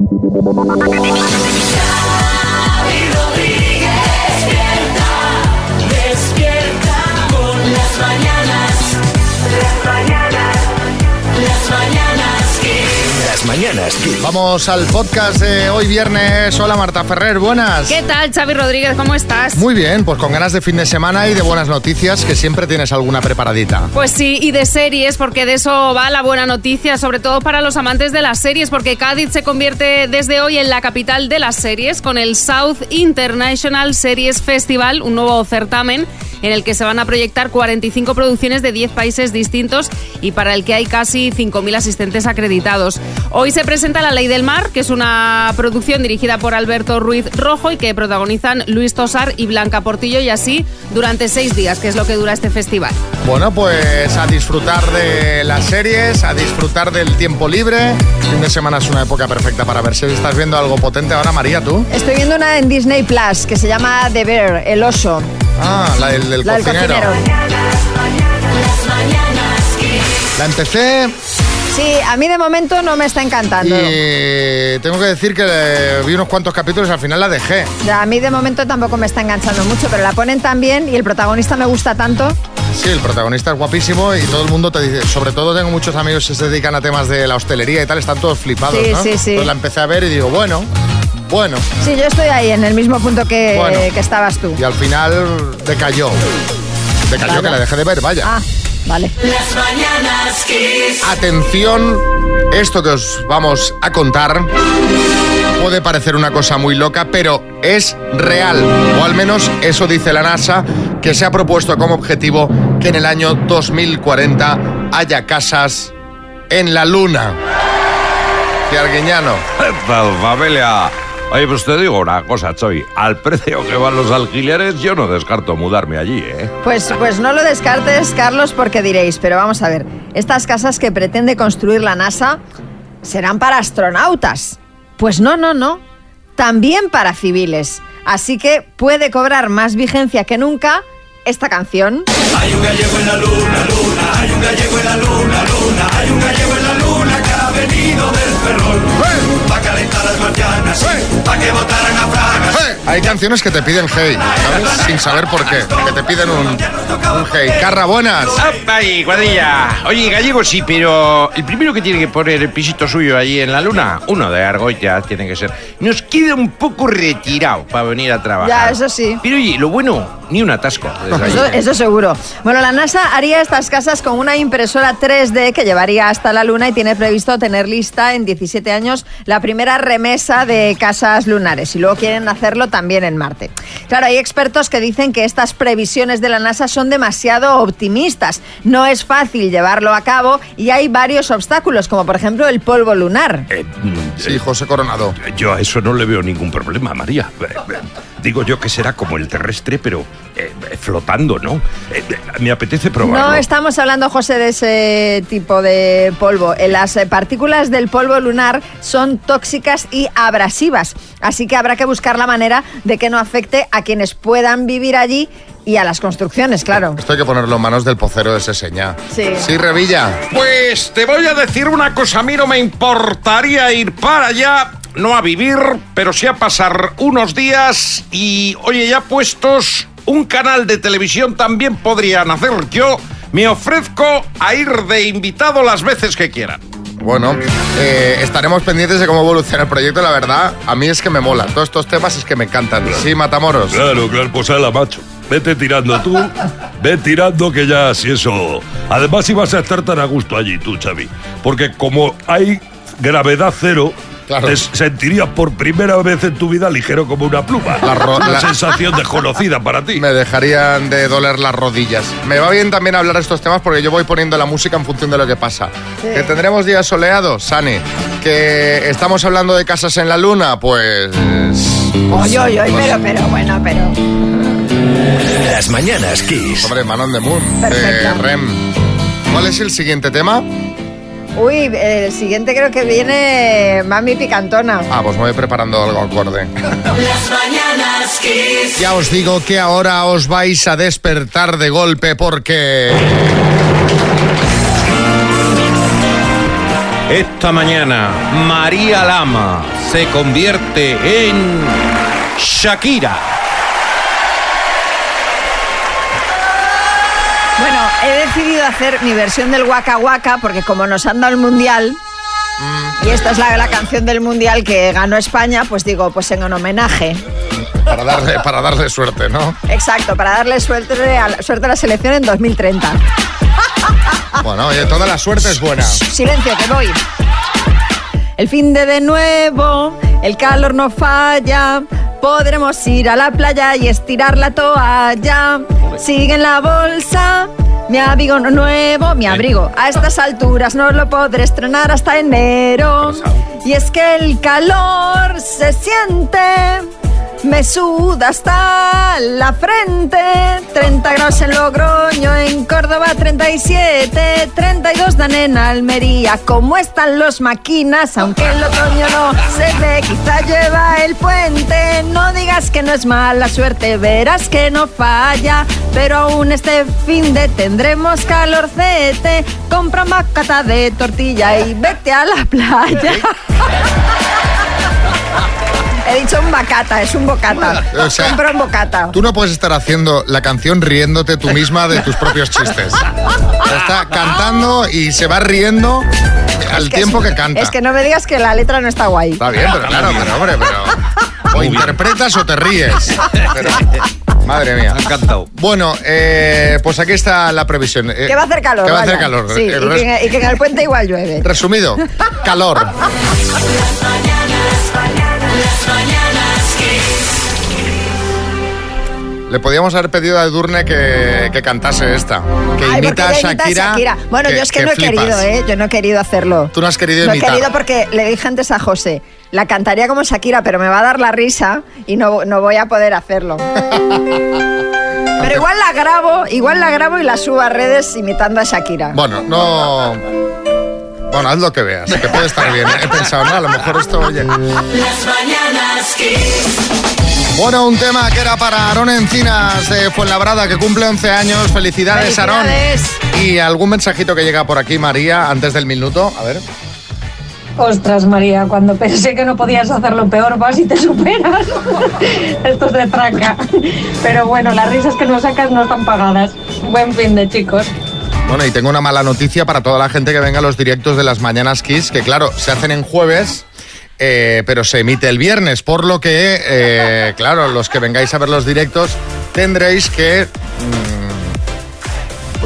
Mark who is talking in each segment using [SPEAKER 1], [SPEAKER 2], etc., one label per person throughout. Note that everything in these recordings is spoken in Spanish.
[SPEAKER 1] Yeah. Mañanas Kiss.
[SPEAKER 2] Vamos al podcast de hoy viernes. Hola Marta Ferrer, buenas.
[SPEAKER 3] ¿Qué tal, Xavi Rodríguez? ¿Cómo estás?
[SPEAKER 2] Muy bien, pues con ganas de fin de semana y de buenas noticias, que siempre tienes alguna preparadita.
[SPEAKER 3] Pues sí, y de series, porque de eso va la buena noticia, sobre todo para los amantes de las series, porque Cádiz se convierte desde hoy en la capital de las series con el South International Series Festival, un nuevo certamen en el que se van a proyectar 45 producciones de 10 países distintos y para el que hay casi 5.000 asistentes acreditados. Hoy se presenta La Ley del Mar, que es una producción dirigida por Alberto Ruiz Rojo y que protagonizan Luis Tosar y Blanca Portillo y así durante seis días, que es lo que dura este festival.
[SPEAKER 2] Bueno, pues a disfrutar de las series, a disfrutar del tiempo libre. Fin de semana es una época perfecta para ver si estás viendo algo potente ahora, María, tú.
[SPEAKER 4] Estoy viendo una en Disney Plus que se llama The Bear, el oso.
[SPEAKER 2] Ah, la del, del
[SPEAKER 4] La del
[SPEAKER 2] cocinero.
[SPEAKER 4] cocinero.
[SPEAKER 1] Mañanas Kiss.
[SPEAKER 2] La empecé
[SPEAKER 4] Sí, a mí de momento no me está encantando.
[SPEAKER 2] y tengo que decir que eh, vi unos cuantos capítulos y al final la dejé.
[SPEAKER 4] Ya, A mí de momento tampoco me está enganchando mucho, pero la ponen tan bien y el protagonista me gusta tanto.
[SPEAKER 2] Sí, el protagonista es guapísimo y todo el mundo te dice, sobre todo tengo muchos amigos que se dedican a temas de la hostelería y tal, están todos flipados,
[SPEAKER 4] Sí,
[SPEAKER 2] ¿no?
[SPEAKER 4] sí, sí.
[SPEAKER 2] Entonces la empecé a ver y digo, bueno, bueno.
[SPEAKER 4] Sí, yo estoy ahí en el mismo punto que,
[SPEAKER 2] Bueno.
[SPEAKER 4] que estabas tú.
[SPEAKER 2] Y al final decayó. Decayó
[SPEAKER 4] Vaya.
[SPEAKER 2] que la dejé de ver, vaya.
[SPEAKER 4] Ah, vale.
[SPEAKER 1] Las mañanas Kiss.
[SPEAKER 2] Atención, esto que os vamos a contar puede parecer una cosa muy loca, pero es real. O al menos eso dice la NASA, que se ha propuesto como objetivo que en el año 2040 haya casas en la Luna. Arguiñano.
[SPEAKER 5] Oye, pues te digo una cosa, Choy. Al precio que van los alquileres, yo no descarto mudarme allí, ¿eh?
[SPEAKER 4] Pues, pues no lo descartes, Carlos, porque diréis, pero vamos a ver, estas casas que pretende construir la NASA serán para astronautas. Pues no, no, no. También para civiles. Así que puede cobrar más vigencia que nunca esta canción.
[SPEAKER 6] Hay un gallego en la luna, luna, hay un gallego en la luna, luna, hay un gallego en la luna que ha venido del ferrol. Calentar las marcianas, pa' que votaran a Fraga.
[SPEAKER 2] Hay canciones que te piden hey, ¿sabes? Sin saber por qué. Que te piden un, un hey. Carra, buenas.
[SPEAKER 7] ¡Apa y cuadrilla! Oye, gallego sí, pero el primero que tiene que poner el pisito suyo allí en la luna, uno de Argoita tiene que ser. Nos queda un poco retirado para venir a trabajar.
[SPEAKER 4] Ya, eso sí.
[SPEAKER 7] Pero oye, lo bueno, ni un atasco.
[SPEAKER 4] Eso, eso seguro. Bueno, la NASA haría estas casas con una impresora 3D que llevaría hasta la Luna y tiene previsto tener lista en 17 años la primera remesa de casas lunares. Y luego quieren hacerlo también en Marte. Claro, hay expertos que dicen que estas previsiones de la NASA son demasiado optimistas. No es fácil llevarlo a cabo y hay varios obstáculos, como por ejemplo el polvo lunar.
[SPEAKER 5] Eh,
[SPEAKER 2] Sí, José Coronado.
[SPEAKER 5] eh, Yo a eso no le veo ningún problema, María. Digo yo que será como el terrestre, pero eh, flotando, ¿no? Eh, eh, me apetece probarlo.
[SPEAKER 4] No estamos hablando, José, de ese tipo de polvo. Eh, Las partículas del polvo lunar son tóxicas y abrasivas, así que habrá que buscar la manera de que no afecte a quienes puedan vivir allí y a las construcciones, claro.
[SPEAKER 2] Esto hay que ponerlo en manos del pocero de ese señal.
[SPEAKER 4] Sí.
[SPEAKER 2] Sí, Revilla.
[SPEAKER 7] Pues te voy a decir una cosa, a mí no me importaría ir para allá, no a vivir, pero sí a pasar unos días y, oye, ya puestos, un canal de televisión también podrían hacer. Yo me ofrezco a ir de invitado las veces que quieran.
[SPEAKER 2] Bueno, eh, estaremos pendientes de cómo evoluciona el proyecto. La verdad, a mí es que me mola. Todos estos temas es que me encantan. Sí, Matamoros.
[SPEAKER 5] Claro, claro, pues ala, macho. Vete tirando tú, ve tirando que ya, si eso. Además, ibas a estar tan a gusto allí tú, Xavi. Porque como hay gravedad cero,
[SPEAKER 2] Claro.
[SPEAKER 5] te sentirías por primera vez en tu vida ligero como una pluma.
[SPEAKER 2] La
[SPEAKER 5] una
[SPEAKER 2] la-
[SPEAKER 5] sensación desconocida para ti.
[SPEAKER 2] Me dejarían de doler las rodillas. Me va bien también hablar de estos temas porque yo voy poniendo la música en función de lo que pasa. Que tendremos días soleados, Sani. Que estamos hablando de casas en la luna, pues.
[SPEAKER 4] Oye, oye, oye, pero, pero, bueno, pero.
[SPEAKER 8] Las mañanas Kiss.
[SPEAKER 2] Hombre, Manon de Moon.
[SPEAKER 4] Perfecto.
[SPEAKER 2] De Rem. ¿Cuál es el siguiente tema?
[SPEAKER 4] Uy, el siguiente creo que viene Mami Picantona.
[SPEAKER 2] Ah, pues me voy preparando algo acorde.
[SPEAKER 1] Las mañanas Kiss.
[SPEAKER 2] Ya os digo que ahora os vais a despertar de golpe porque...
[SPEAKER 7] Esta mañana, María Lama se convierte en Shakira.
[SPEAKER 4] Bueno, he decidido hacer mi versión del Waka Waka porque como nos han dado el Mundial, y esta es la, la canción del Mundial que ganó España, pues digo, pues en un homenaje.
[SPEAKER 2] Para darle, para darle suerte, ¿no?
[SPEAKER 4] Exacto, para darle suerte a, la- suerte a la selección en 2030.
[SPEAKER 2] Bueno, oye, toda la suerte es buena.
[SPEAKER 4] Silencio, que voy. El fin de de nuevo, el calor no falla. Podremos ir a la playa y estirar la toalla. Sigue en la bolsa. Mi abrigo nuevo, mi abrigo. A estas alturas no lo podré estrenar hasta enero. Y es que el calor se siente. Me suda hasta la frente. 30 grados en Logroño, en Córdoba 37, 32 dan en Almería. ¿Cómo están los máquinas? Aunque el otoño no se ve, quizá lleva el puente. No digas que no es mala suerte, verás que no falla. Pero aún este fin de tendremos calorcete. Compra una cata de tortilla y vete a la playa. He dicho un bacata, es un bocata.
[SPEAKER 2] O sea,
[SPEAKER 4] Compra un bocata.
[SPEAKER 2] Tú no puedes estar haciendo la canción riéndote tú misma de tus propios chistes. Está cantando y se va riendo al
[SPEAKER 4] que
[SPEAKER 2] tiempo
[SPEAKER 4] es-
[SPEAKER 2] que canta.
[SPEAKER 4] Es que no me digas que la letra no está guay.
[SPEAKER 2] Está bien, pero claro, pero hombre, pero... O interpretas o te ríes. Pero, madre mía.
[SPEAKER 7] Ha cantado.
[SPEAKER 2] Bueno, eh, pues aquí está la previsión. Eh,
[SPEAKER 4] Que va a hacer calor.
[SPEAKER 2] Que va a hacer calor.
[SPEAKER 4] Sí,
[SPEAKER 2] El
[SPEAKER 4] y que, y que en el puente igual llueve.
[SPEAKER 2] Resumido, calor.
[SPEAKER 1] Las mañanas Kiss.
[SPEAKER 2] Le podíamos haber pedido a Edurne que, que cantase esta. Que
[SPEAKER 4] Ay,
[SPEAKER 2] imita a Shakira.
[SPEAKER 4] Bueno, yo es que, no he
[SPEAKER 2] flipas.
[SPEAKER 4] querido, ¿eh? Yo no he querido hacerlo.
[SPEAKER 2] Tú no has querido
[SPEAKER 4] No he
[SPEAKER 2] imitar.
[SPEAKER 4] querido porque le dije antes a José, la cantaría como Shakira, pero me va a dar la risa y no, no voy a poder hacerlo. Pero igual la grabo, igual la grabo y la subo a redes imitando a Shakira.
[SPEAKER 2] Bueno, no... Bueno, haz lo que veas, que puede estar bien. He pensado, no, a lo mejor esto, oye...
[SPEAKER 1] Las mañanas Kiss.
[SPEAKER 2] Bueno, un tema que era para Aarón Encinas de Fuenlabrada, que cumple 11 años. Felicidades, Aarón.
[SPEAKER 4] Felicidades.
[SPEAKER 2] Y algún mensajito que llega por aquí, María, antes del minuto. A ver.
[SPEAKER 9] Ostras, María, cuando pensé que no podías hacerlo peor, vas y te superas. Esto es de traca. Pero bueno, las risas que nos sacas no están pagadas. Buen fin de chicos.
[SPEAKER 2] Bueno, y tengo una mala noticia para toda la gente que venga a los directos de las Mañanas Kiss, que claro, se hacen en jueves. eh, pero se emite el viernes, por lo que, eh, claro, los que vengáis a ver los directos tendréis que mm,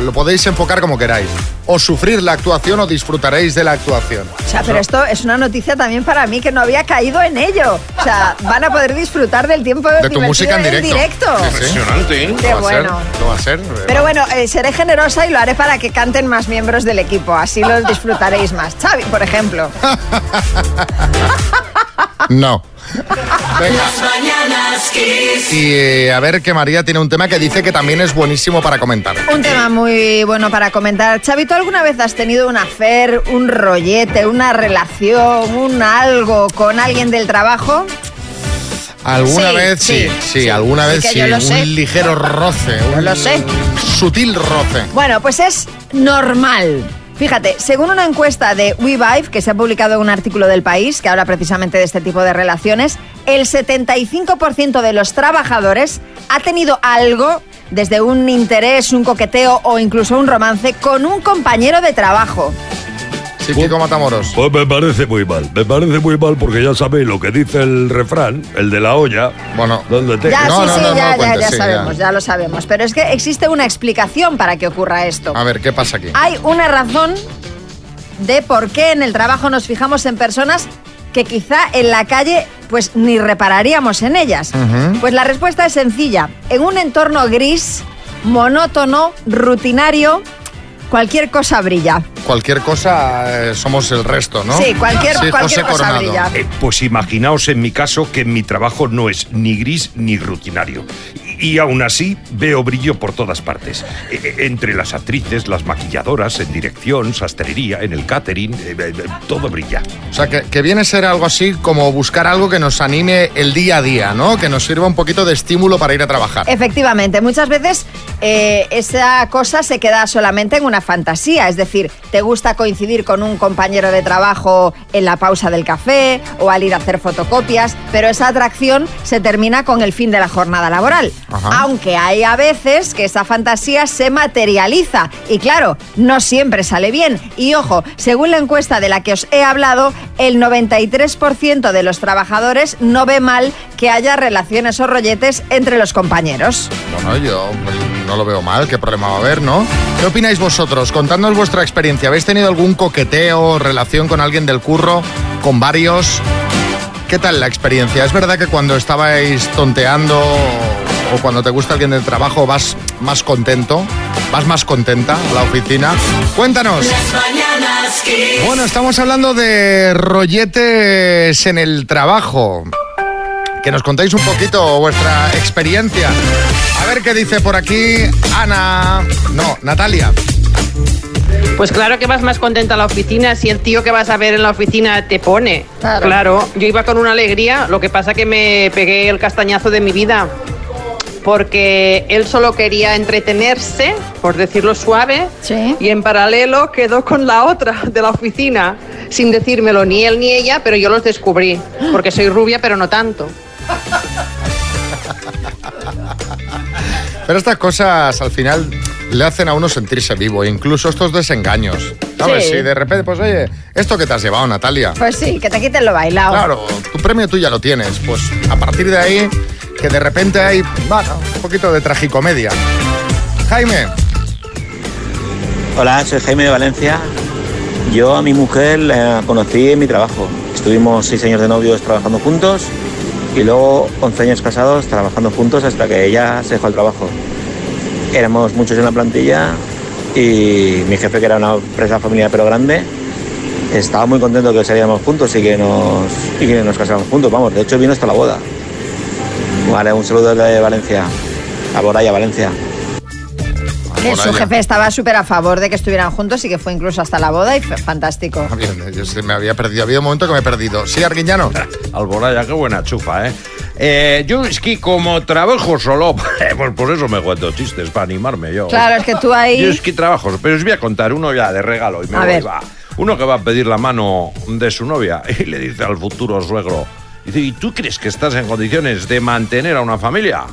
[SPEAKER 2] lo podéis enfocar como queráis. O sufrir la actuación o disfrutaréis de la actuación.
[SPEAKER 4] O sea, pero esto es una noticia también para mí que no había caído en ello. O sea, van a poder disfrutar del tiempo
[SPEAKER 2] De tu música en directo.
[SPEAKER 4] directo.
[SPEAKER 7] Impresionante, ¿eh?
[SPEAKER 4] Qué
[SPEAKER 2] Lo va a ser,
[SPEAKER 4] bueno.
[SPEAKER 2] lo va a ser.
[SPEAKER 4] Pero bueno, eh, seré generosa y lo haré para que canten más miembros del equipo. Así los disfrutaréis más. Xavi, por ejemplo.
[SPEAKER 2] No. Venga.
[SPEAKER 1] Las mañanas Kiss.
[SPEAKER 2] Y eh, a ver que María tiene un tema que dice que también es buenísimo para comentar.
[SPEAKER 4] Un tema muy bueno para comentar. Xavi, ¿tú alguna vez has tenido un afer, un rollete, una relación, un algo con alguien del trabajo?
[SPEAKER 2] ¿Alguna
[SPEAKER 4] Sí,
[SPEAKER 2] vez? Sí,
[SPEAKER 4] sí,
[SPEAKER 2] sí,
[SPEAKER 4] sí.
[SPEAKER 2] alguna vez sí.
[SPEAKER 4] sé.
[SPEAKER 2] Un ligero roce.
[SPEAKER 4] Yo
[SPEAKER 2] un
[SPEAKER 4] lo sé.
[SPEAKER 2] Sutil roce.
[SPEAKER 4] Bueno, pues es normal. Fíjate, según una encuesta de WeVive, que se ha publicado en un artículo del país, que habla precisamente de este tipo de relaciones, el 75% de los trabajadores ha tenido algo, desde un interés, un coqueteo o incluso un romance, con un compañero de trabajo.
[SPEAKER 2] Sí, Kiko Matamoros.
[SPEAKER 5] Pues me parece muy mal, me parece muy mal porque ya sabéis lo que dice el refrán, el de la olla.
[SPEAKER 2] Bueno.
[SPEAKER 5] ¿Dónde te
[SPEAKER 4] Ya,
[SPEAKER 2] No,
[SPEAKER 4] sí,
[SPEAKER 2] no,
[SPEAKER 4] sí,
[SPEAKER 2] no, no
[SPEAKER 4] ya,
[SPEAKER 2] lo
[SPEAKER 4] ya, ya
[SPEAKER 2] sí,
[SPEAKER 4] sabemos,
[SPEAKER 2] ya.
[SPEAKER 4] ya lo sabemos. Pero es que existe una explicación para que ocurra esto.
[SPEAKER 2] A ver, ¿qué pasa aquí?
[SPEAKER 4] Hay una razón de por qué en el trabajo nos fijamos en personas que quizá en la calle pues ni repararíamos en ellas. Pues la respuesta es sencilla. En un entorno gris, monótono, rutinario, cualquier cosa brilla.
[SPEAKER 2] Cualquier cosa eh, somos el resto, ¿no?
[SPEAKER 4] Sí, cualquier-
[SPEAKER 2] Sí,
[SPEAKER 4] cualquier
[SPEAKER 2] José
[SPEAKER 4] cosa
[SPEAKER 2] Coronado.
[SPEAKER 4] brilla.
[SPEAKER 5] Eh, pues imaginaos en mi caso que mi trabajo no es ni gris ni rutinario. Y, aún así veo brillo por todas partes. Eh, entre las actrices, las maquilladoras, en dirección, sastrería, en el catering, eh, eh, eh, todo brilla.
[SPEAKER 2] O sea, que, que viene a ser algo así como buscar algo que nos anime el día a día, ¿no? Que nos sirva un poquito de estímulo para ir a trabajar.
[SPEAKER 4] Efectivamente, muchas veces eh, esa cosa se queda solamente en una fantasía. Es decir, te gusta coincidir con un compañero de trabajo en la pausa del café o al ir a hacer fotocopias, pero esa atracción se termina con el fin de la jornada laboral.
[SPEAKER 2] Ajá.
[SPEAKER 4] Aunque hay a veces que esa fantasía se materializa y claro, no siempre sale bien. Y ojo, según la encuesta de la que os he hablado, el 93% de los trabajadores no ve mal que haya relaciones o rolletes entre los compañeros.
[SPEAKER 2] Bueno, yo pues, no lo veo mal, qué problema va a haber, ¿no? ¿Qué opináis vosotros? Contadnos vuestra experiencia. ¿Habéis tenido algún coqueteo, relación con alguien del curro, con varios? ¿Qué tal la experiencia? ¿Es verdad que cuando estabais tonteando o cuando te gusta alguien del trabajo vas más contento? ¿Vas más contenta a la oficina? Cuéntanos. Bueno, estamos hablando de rolletes en el trabajo. Que nos contéis un poquito vuestra experiencia. A ver qué dice por aquí Ana. No, Natalia.
[SPEAKER 10] Pues claro que vas más contenta a la oficina si el tío que vas a ver en la oficina te pone.
[SPEAKER 4] Claro.
[SPEAKER 10] yo iba con una alegría, lo que pasa que me pegué el castañazo de mi vida. Porque él solo quería entretenerse, por decirlo suave,
[SPEAKER 4] Sí.
[SPEAKER 10] y en paralelo quedó con la otra de la oficina, sin decírmelo ni él ni ella, pero yo los descubrí, porque soy rubia, pero no tanto.
[SPEAKER 2] Pero estas cosas al final le hacen a uno sentirse vivo, incluso estos desengaños. ¿Sabes?
[SPEAKER 4] Sí.
[SPEAKER 2] Si de repente, pues oye, esto que te has llevado, Natalia.
[SPEAKER 4] Pues sí, que te quiten lo bailado.
[SPEAKER 2] Claro, tu premio tú ya lo tienes. Pues a partir de ahí, que de repente hay, bueno, un poquito de tragicomedia. Jaime.
[SPEAKER 11] Hola, soy Jaime de Valencia. Yo a mi mujer la conocí en mi trabajo. Estuvimos seis años de novios trabajando juntos y luego 11 años casados trabajando juntos hasta que ella se dejó el trabajo. Éramos muchos en la plantilla y mi jefe, que era una empresa familiar pero grande, estaba muy contento que saliéramos juntos y que nos, y casáramos juntos. Vamos, de hecho vino hasta la boda. Vale, un saludo desde Valencia. A Boraya, Valencia.
[SPEAKER 4] Eh, Su jefe estaba súper a favor de que estuvieran juntos y que fue incluso hasta la boda y fue fantástico.
[SPEAKER 2] Ah, bien, yo se me había perdido. Había un momento que me he perdido. Sí, Arguiñano.
[SPEAKER 7] Alboraya, qué buena chufa, ¿eh? Eh, yo es que como trabajo solo, pues por eso me cuento chistes, para animarme yo.
[SPEAKER 4] Claro, es que tú
[SPEAKER 7] Yo
[SPEAKER 4] ahí...
[SPEAKER 7] es que trabajo, pero os voy a contar uno ya de regalo y me
[SPEAKER 4] A
[SPEAKER 7] voy,
[SPEAKER 4] ver.
[SPEAKER 7] va. Uno que va a pedir la mano de su novia y le dice al futuro suegro, dice, ¿y tú crees que estás en condiciones de mantener a una familia?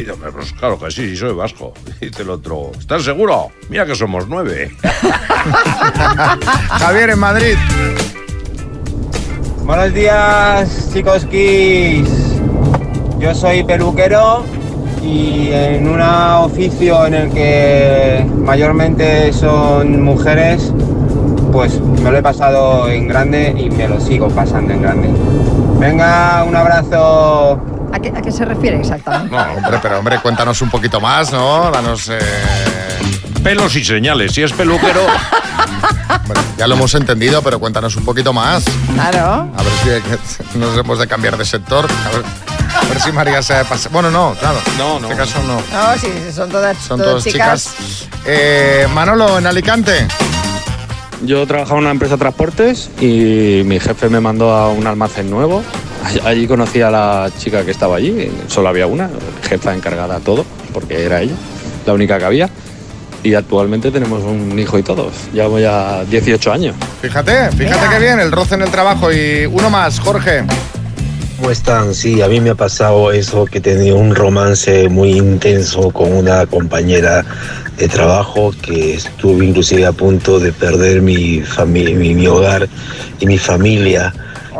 [SPEAKER 7] Y dice, "Hombre, pues claro que sí, soy vasco. Y dice el otro, ¿estás seguro? Mira que somos nueve.
[SPEAKER 2] Javier en Madrid.
[SPEAKER 12] Buenos días, chicos Kiss. Yo soy peluquero y en un oficio en el que mayormente son mujeres, pues me lo he pasado en grande y me lo sigo pasando en grande. Venga, un abrazo.
[SPEAKER 4] ¿A qué, a qué se refiere exactamente?
[SPEAKER 2] No, hombre, pero hombre, cuéntanos un poquito más, ¿no? Danos. eh,
[SPEAKER 7] Pelos y señales, si es peluquero...
[SPEAKER 2] bueno, ya lo hemos entendido, pero cuéntanos un poquito más.
[SPEAKER 4] Claro.
[SPEAKER 2] A ver si nos hemos de cambiar de sector. A ver, a ver si María se pasa. Bueno, no, claro.
[SPEAKER 7] No, no.
[SPEAKER 2] En este caso no.
[SPEAKER 4] No, sí, son todas,
[SPEAKER 2] Son
[SPEAKER 4] todas
[SPEAKER 2] todas chicas. Eh, Manolo, en Alicante.
[SPEAKER 13] Yo trabajaba en una empresa de transportes y mi jefe me mandó a un almacén nuevo. All- Allí conocí a la chica que estaba allí, solo había una, jefa encargada de todo, porque era ella, la única que había. Y actualmente tenemos un hijo y todos. Llevamos ya 18 años.
[SPEAKER 2] Fíjate, fíjate que bien, el roce en el trabajo. Y uno más, Jorge.
[SPEAKER 14] ¿Cómo están? Sí, a mí me ha pasado eso, que he tenido un romance muy intenso con una compañera de trabajo que estuve inclusive a punto de perder mi, mi, mi hogar y mi familia.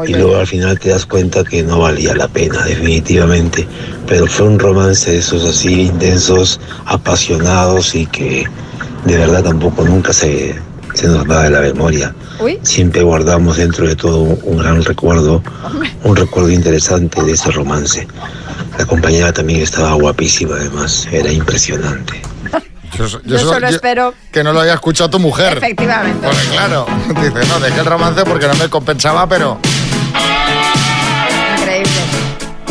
[SPEAKER 14] Y luego al final te das cuenta que no valía la pena, definitivamente. Pero fue un romance de esos así intensos, apasionados y que de verdad tampoco nunca se, se nos va de la memoria
[SPEAKER 4] Uy,
[SPEAKER 14] siempre guardamos dentro de todo un, un gran recuerdo, un recuerdo interesante de ese romance. La compañera también estaba guapísima además, era impresionante.
[SPEAKER 2] Yo,
[SPEAKER 4] yo solo espero...
[SPEAKER 2] que no lo haya escuchado tu mujer.
[SPEAKER 4] Efectivamente.
[SPEAKER 2] Pues claro, dice, no, dejé el romance porque no me compensaba, pero.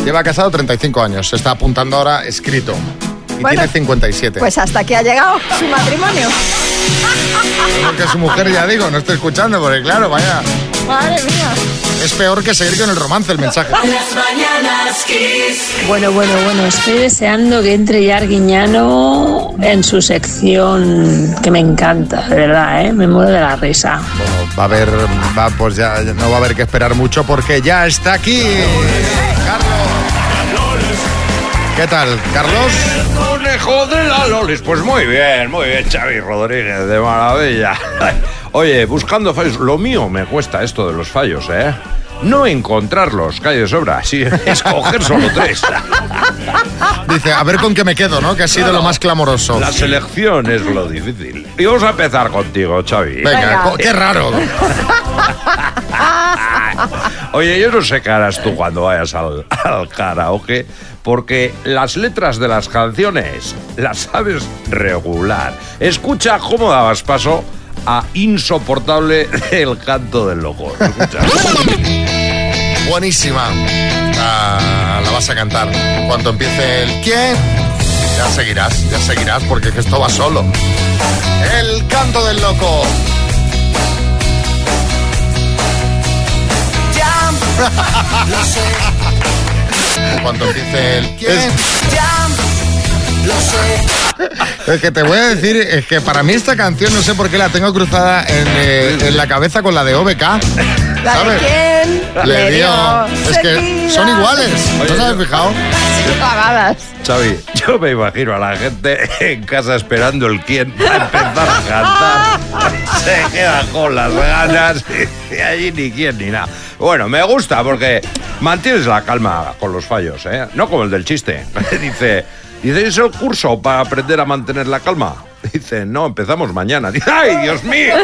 [SPEAKER 2] Lleva casado 35 años, se está apuntando ahora escrito. Y
[SPEAKER 4] Bueno,
[SPEAKER 2] tiene 57.
[SPEAKER 4] Pues hasta aquí ha llegado su matrimonio.
[SPEAKER 2] Porque su mujer, ya digo, no estoy escuchando, porque claro, vaya,
[SPEAKER 4] Madre mía.
[SPEAKER 2] Es peor que seguir con el romance, el mensaje.
[SPEAKER 15] Bueno, bueno, bueno, estoy deseando que entre ya Arguiñano en su sección que me encanta, de verdad, ¿eh? me muero de la risa.
[SPEAKER 2] Bueno, va a haber, va, pues ya ya no va a haber que esperar mucho porque ya está aquí. Carlos. ¿Qué tal, Carlos?
[SPEAKER 7] Conejo de la Lolis. Pues muy bien, muy bien, Xavi Rodríguez, de maravilla. Oye, buscando fallos, lo mío me cuesta esto de los fallos, ¿eh? No encontrarlos, calle de sobra, sí, escoger solo tres.
[SPEAKER 2] Dice, a ver con qué me quedo, ¿no? Que ha sido lo más clamoroso.
[SPEAKER 7] La selección es lo difícil. Y vamos a empezar contigo, Xavi.
[SPEAKER 2] Venga, co- qué raro.
[SPEAKER 7] Oye, yo no sé qué harás tú cuando vayas al, al karaoke, porque las letras de las canciones las sabes regular. Escucha cómo dabas paso a insoportable el canto del loco.
[SPEAKER 2] Buenísima. Ah, la vas a cantar. Cuando empiece el quién, ya seguirás, ya seguirás, porque es que esto va solo. El canto del loco. Cuando empiece el quién.
[SPEAKER 1] ya lo sé.
[SPEAKER 2] Es que te voy a decir, es que para mí esta canción no sé por qué la tengo cruzada en, eh, en la cabeza con la de OBK.
[SPEAKER 4] ¿La de
[SPEAKER 2] ¿sabes?
[SPEAKER 4] quién?
[SPEAKER 2] Le dio. Es que son iguales. ¿No te has fijado?
[SPEAKER 4] Pagadas.
[SPEAKER 7] Xavi, yo me imagino a la gente en casa esperando el quién para empezar a cantar. Se queda con las ganas y allí ni quién ni nada. Bueno, me gusta porque mantienes la calma con los fallos, ¿eh? No como el del chiste. Dice, dice, ¿es el curso para aprender a mantener la calma? Dice, no, empezamos mañana. Dice, ¡ay, Dios mío!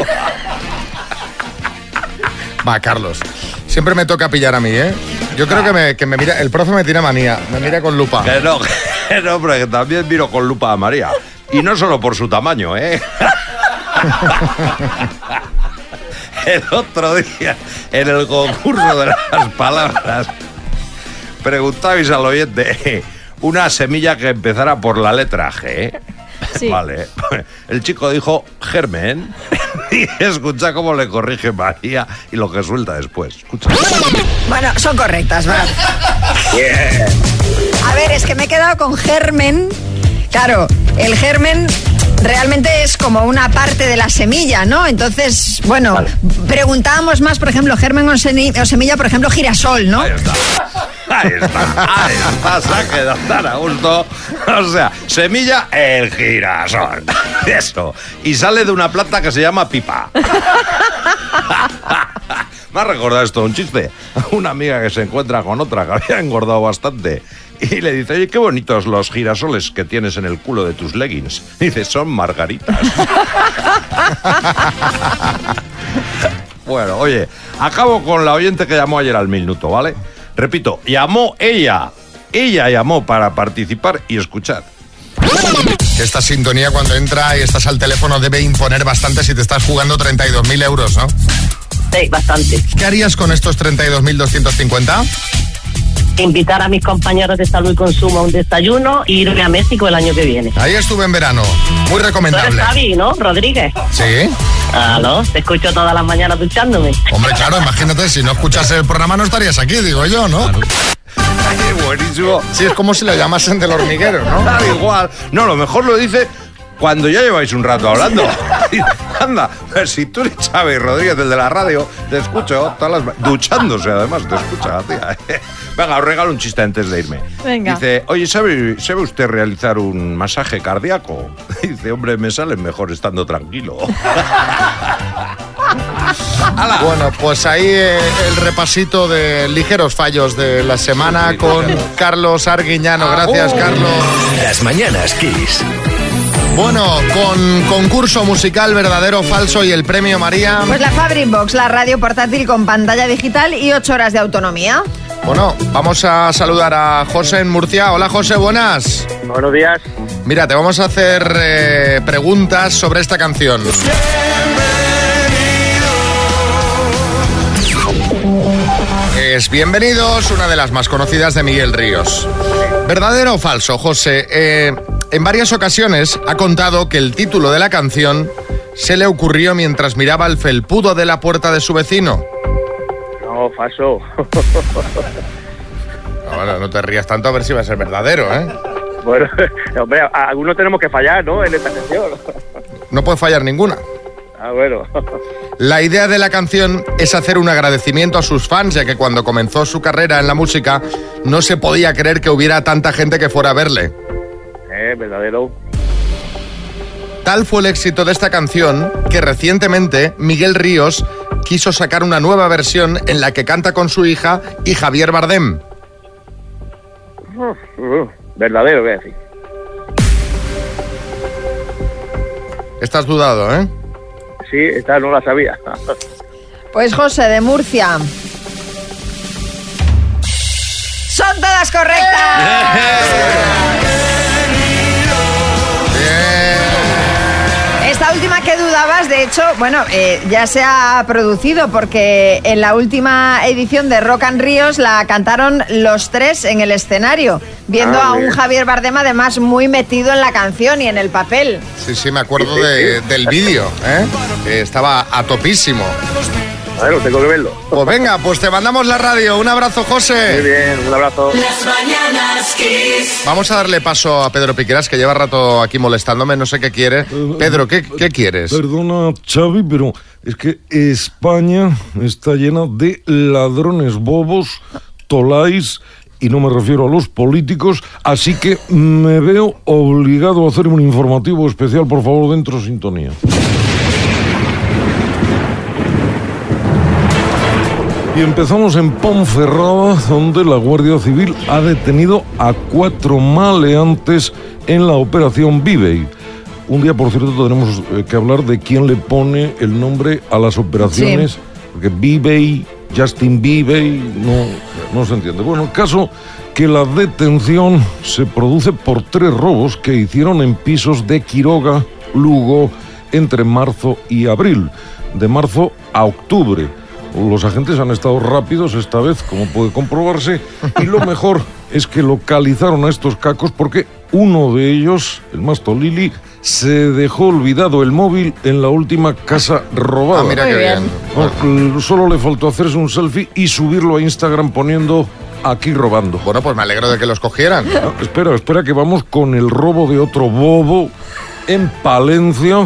[SPEAKER 2] Va, Carlos. Siempre me toca pillar a mí, ¿eh? Yo creo que me, que me mira. El profe me tiene manía. Me mira con lupa.
[SPEAKER 7] Que no, que no, pero que también miro con lupa a María. Y no solo por su tamaño, ¿eh? El otro día, en el concurso de las palabras, preguntabais al oyente una semilla que empezara por la letra G.
[SPEAKER 3] Sí.
[SPEAKER 7] Vale. El chico dijo germen. Y escucha cómo le corrige María y lo que suelta después. Escucha.
[SPEAKER 4] Bueno, son correctas, va. A ver, es que me he quedado con germen. Claro, el germen realmente es como una parte de la semilla, ¿no? Entonces, bueno, preguntábamos más, por ejemplo, germen o semilla, por ejemplo, girasol, ¿no?
[SPEAKER 7] Ahí está. Ahí está. Ahí está. Se ha quedado tan a gusto. O sea, semilla, el girasol. Eso. Y sale de una planta que se llama pipa. Me ha recordado esto un chiste. Una amiga que se encuentra con otra que había engordado bastante. Y le dice, oye, qué bonitos los girasoles que tienes en el culo de tus leggings. Dice, son margaritas. Bueno, oye, acabo con la oyente que llamó ayer al minuto, ¿vale? Repito, llamó ella. Ella llamó para participar y escuchar.
[SPEAKER 2] Esta sintonía cuando entra y estás al teléfono debe imponer bastante si te estás jugando 32.000 euros, ¿no?
[SPEAKER 16] Sí, bastante.
[SPEAKER 2] ¿Qué harías con estos 32.250?
[SPEAKER 16] Invitar a mis compañeros de salud y consumo a un desayuno e irme a México el año que viene.
[SPEAKER 2] Ahí estuve en verano. Muy
[SPEAKER 16] Tú eres
[SPEAKER 2] recomendable.
[SPEAKER 16] Javi, ¿no? Rodríguez.
[SPEAKER 2] Sí.
[SPEAKER 16] Aló, te escucho todas las mañanas duchándome.
[SPEAKER 2] Hombre, claro, imagínate, si no escuchas el programa no estarías aquí, digo yo, ¿no?
[SPEAKER 7] buenísimo.
[SPEAKER 2] Sí, es como si lo llamasen del hormiguero, ¿no?
[SPEAKER 7] Da igual. No, lo mejor lo dice cuando ya lleváis un rato hablando. Anda, si tú eres Chávez Rodríguez, el de la radio, te escucho todas las... Duchándose, además, te escucha, tía. Venga, os regalo un chiste antes de irme.
[SPEAKER 4] Venga.
[SPEAKER 7] Dice, oye, ¿sabe, ¿sabe usted realizar un masaje cardíaco? Dice, hombre, me sale mejor estando tranquilo.
[SPEAKER 2] Bueno, pues ahí eh, el repasito de ligeros fallos de la semana con Carlos Arguiñano. Gracias, Carlos.
[SPEAKER 8] Las mañanas Kiss.
[SPEAKER 2] Bueno, con concurso musical verdadero o falso y el premio María.
[SPEAKER 4] Pues la Fabric Box, la radio portátil con pantalla digital y 8 horas de autonomía.
[SPEAKER 2] Bueno, vamos a saludar a José en Murcia. Hola, José, buenas.
[SPEAKER 17] Buenos días.
[SPEAKER 2] Mira, te vamos a hacer eh, preguntas sobre esta canción. Es Bienvenidos, una de las más conocidas de Miguel Ríos. ¿Verdadero o falso, José? Eh, en varias ocasiones ha contado que el título de la canción se le ocurrió mientras miraba el felpudo de la puerta de su vecino.
[SPEAKER 17] no, falso.
[SPEAKER 2] No, bueno, no te rías tanto a ver si va a ser verdadero, ¿eh?
[SPEAKER 17] bueno, hombre, algunos tenemos que fallar, ¿no? En esta canción.
[SPEAKER 2] No puede fallar ninguna.
[SPEAKER 17] ah, bueno.
[SPEAKER 2] La idea de la canción es hacer un agradecimiento a sus fans, ya que cuando comenzó su carrera en la música no se podía creer que hubiera tanta gente que fuera a verle.
[SPEAKER 17] Eh, verdadero.
[SPEAKER 2] Tal fue el éxito de esta canción que recientemente Miguel Ríos quiso sacar una nueva versión en la que canta con su hija y Javier Bardem.
[SPEAKER 17] Uh, uh, verdadero, voy a decir.
[SPEAKER 2] Estás dudado, ¿eh?
[SPEAKER 17] Sí, esta no la sabía.
[SPEAKER 4] Pues José de Murcia. Son todas correctas. De hecho, bueno, eh, ya se ha producido porque en la última edición de Rock and Ríos la cantaron los tres en el escenario, viendo
[SPEAKER 2] Ah,
[SPEAKER 4] a un. Javier Bardem además muy metido en la canción y en el papel.
[SPEAKER 2] Sí, sí, me acuerdo de- del vídeo, ¿eh? Que estaba a topísimo.
[SPEAKER 17] Bueno, tengo que verlo.
[SPEAKER 2] Pues venga, pues te mandamos la radio. Un abrazo, José.
[SPEAKER 17] Muy bien, un abrazo.
[SPEAKER 1] Las mañanas Kiss.
[SPEAKER 2] Vamos a darle paso a Pedro Piqueras, que lleva rato aquí molestándome, no sé qué quiere. Pedro, ¿qué, qué quieres?
[SPEAKER 18] Perdona, Xavi, pero es que España está llena de ladrones bobos, tolais, y no me refiero a los políticos, así que me veo obligado a hacer un informativo especial, por favor, dentro sintonía. Y empezamos en Ponferrada, donde la Guardia Civil ha detenido a cuatro maleantes en la operación Vivey. Un día, por cierto, tendremos eh, que hablar de quién le pone el nombre a las operaciones,
[SPEAKER 19] Sí.
[SPEAKER 18] porque Vivey, Justin Vivey, no, no se entiende. Bueno, el caso que la detención se produce por tres robos que hicieron en pisos de Quiroga, Lugo, entre marzo y abril, de marzo a octubre. Los agentes han estado rápidos esta vez, como puede comprobarse, y lo mejor es que localizaron a estos cacos porque uno de ellos, el Masto Lili, se dejó olvidado el móvil en la última casa robada.
[SPEAKER 2] Ah, mira qué bien.
[SPEAKER 18] Bueno, solo le faltó hacerse un selfie y subirlo a Instagram poniendo aquí robando.
[SPEAKER 2] Bueno, pues me alegro de que los cogieran.
[SPEAKER 18] espera, espera que vamos con el robo de otro bobo en Palencia.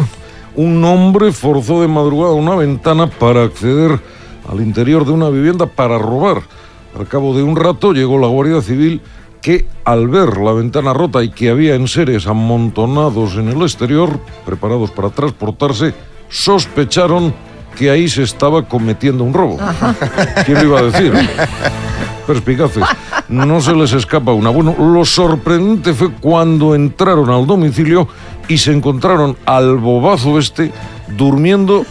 [SPEAKER 18] Un hombre forzó de madrugada una ventana para acceder al interior de una vivienda para robar. Al cabo de un rato llegó la Guardia Civil que al ver la ventana rota y que había enseres amontonados en el exterior, preparados para transportarse, sospecharon que ahí se estaba cometiendo un robo. ¿Quién lo iba a decir? Perspicaces. No se les escapa una. Bueno, lo sorprendente fue cuando entraron al domicilio y se encontraron al bobazo este durmiendo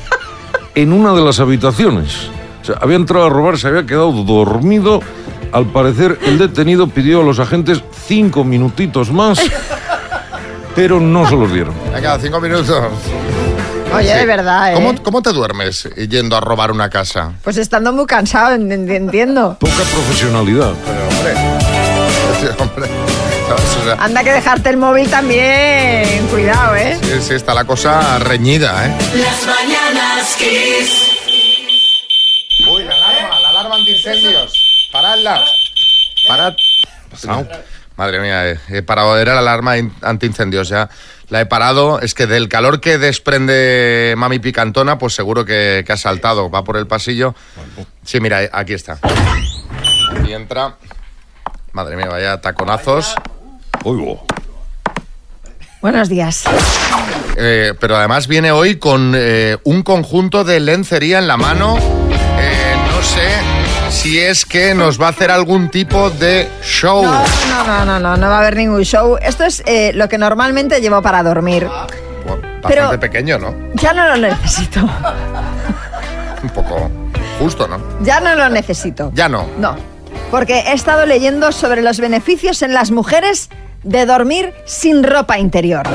[SPEAKER 18] en una de las habitaciones. O sea, había entrado a robar, se había quedado dormido. Al parecer, el detenido pidió a los agentes cinco minutitos más, pero no se los dieron.
[SPEAKER 2] Venga, cinco minutos.
[SPEAKER 4] Oye, de verdad, ¿eh?
[SPEAKER 2] ¿Cómo, cómo te duermes yendo a robar una casa?
[SPEAKER 4] Pues estando muy cansado, en- en- entiendo.
[SPEAKER 18] Poca profesionalidad.
[SPEAKER 2] Sí, hombre, sea,
[SPEAKER 4] Anda que dejarte el móvil también. Cuidado, ¿eh?
[SPEAKER 2] sí, sí, está la cosa reñida, ¿eh?
[SPEAKER 1] Las mañanas Kiss.
[SPEAKER 2] Uy, la alarma, la alarma antiincendios. Paradla. Parad. Pasao. Madre mía, he, he parado. Era la alarma in- antiincendios ya. La he parado. Es que del calor que desprende Mami Picantona, pues seguro que, que ha saltado. Va por el pasillo. Sí, mira, eh, aquí está. Y entra. Madre mía, vaya taconazos.
[SPEAKER 18] Oigo.
[SPEAKER 4] Buenos días.
[SPEAKER 2] Eh, pero además viene hoy con eh, un conjunto de lencería en la mano. Si es que nos va a hacer algún tipo de show.
[SPEAKER 4] No, no, no, no, no, no va a haber ningún show. Esto es eh, lo que normalmente llevo para dormir.
[SPEAKER 2] Bastante
[SPEAKER 4] pero-
[SPEAKER 2] pequeño, ¿no?
[SPEAKER 4] Ya no lo necesito.
[SPEAKER 2] Un poco justo, ¿no?
[SPEAKER 4] Ya no lo necesito.
[SPEAKER 2] Ya no.
[SPEAKER 4] No. Porque he estado leyendo sobre los beneficios en las mujeres de dormir sin ropa interior.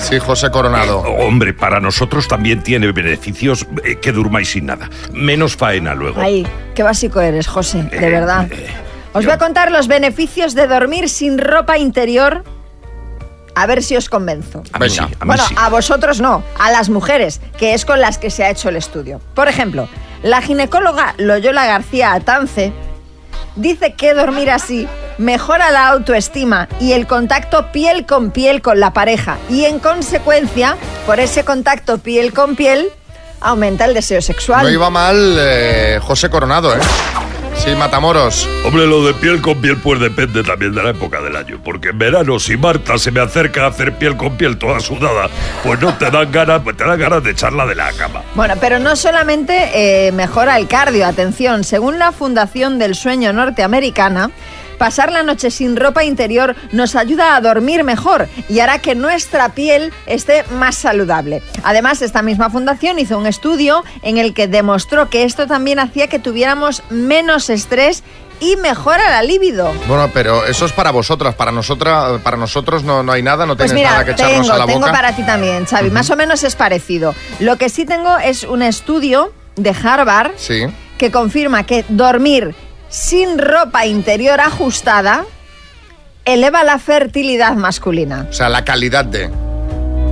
[SPEAKER 2] Sí, José Coronado.
[SPEAKER 5] Hombre, para nosotros también tiene beneficios eh, que durmáis sin nada. Menos faena luego.
[SPEAKER 4] Ay, qué básico eres, José, de verdad. Os voy a contar los beneficios de dormir sin ropa interior. A ver si os convenzo.
[SPEAKER 5] A mí sí, a mí
[SPEAKER 4] bueno,
[SPEAKER 5] sí.
[SPEAKER 4] a vosotros no, a las mujeres, que es con las que se ha hecho el estudio. Por ejemplo, La ginecóloga Loyola García Atance dice que dormir así mejora la autoestima y el contacto piel con piel con la pareja y en consecuencia, por ese contacto piel con piel, aumenta el deseo sexual.
[SPEAKER 2] No iba mal eh, José Coronado, ¿eh? Sí, Matamoros.
[SPEAKER 5] Hombre, lo de piel con piel pues depende también de la época del año. Porque en verano, si Marta se me acerca a hacer piel con piel toda sudada, pues no te dan ganas, pues te dan ganas de echarla de la cama.
[SPEAKER 4] Bueno, pero no solamente eh, mejora el cardio, atención, según la Fundación del Sueño Norteamericana, pasar la noche sin ropa interior nos ayuda a dormir mejor y hará que nuestra piel esté más saludable. Además, esta misma fundación hizo un estudio en el que demostró que esto también hacía que tuviéramos menos estrés y mejora la libido.
[SPEAKER 2] Bueno, pero eso es para vosotras, para nosotras, para nosotros no, no hay nada, no
[SPEAKER 4] Pues
[SPEAKER 2] tienes
[SPEAKER 4] mira,
[SPEAKER 2] nada que echarnos a la
[SPEAKER 4] tengo
[SPEAKER 2] boca.
[SPEAKER 4] para ti también, Xavi. Más o menos es parecido. Lo que sí tengo es un estudio de Harvard
[SPEAKER 2] Sí.
[SPEAKER 4] que confirma que dormir sin ropa interior ajustada eleva la fertilidad masculina.
[SPEAKER 2] O sea, la calidad de.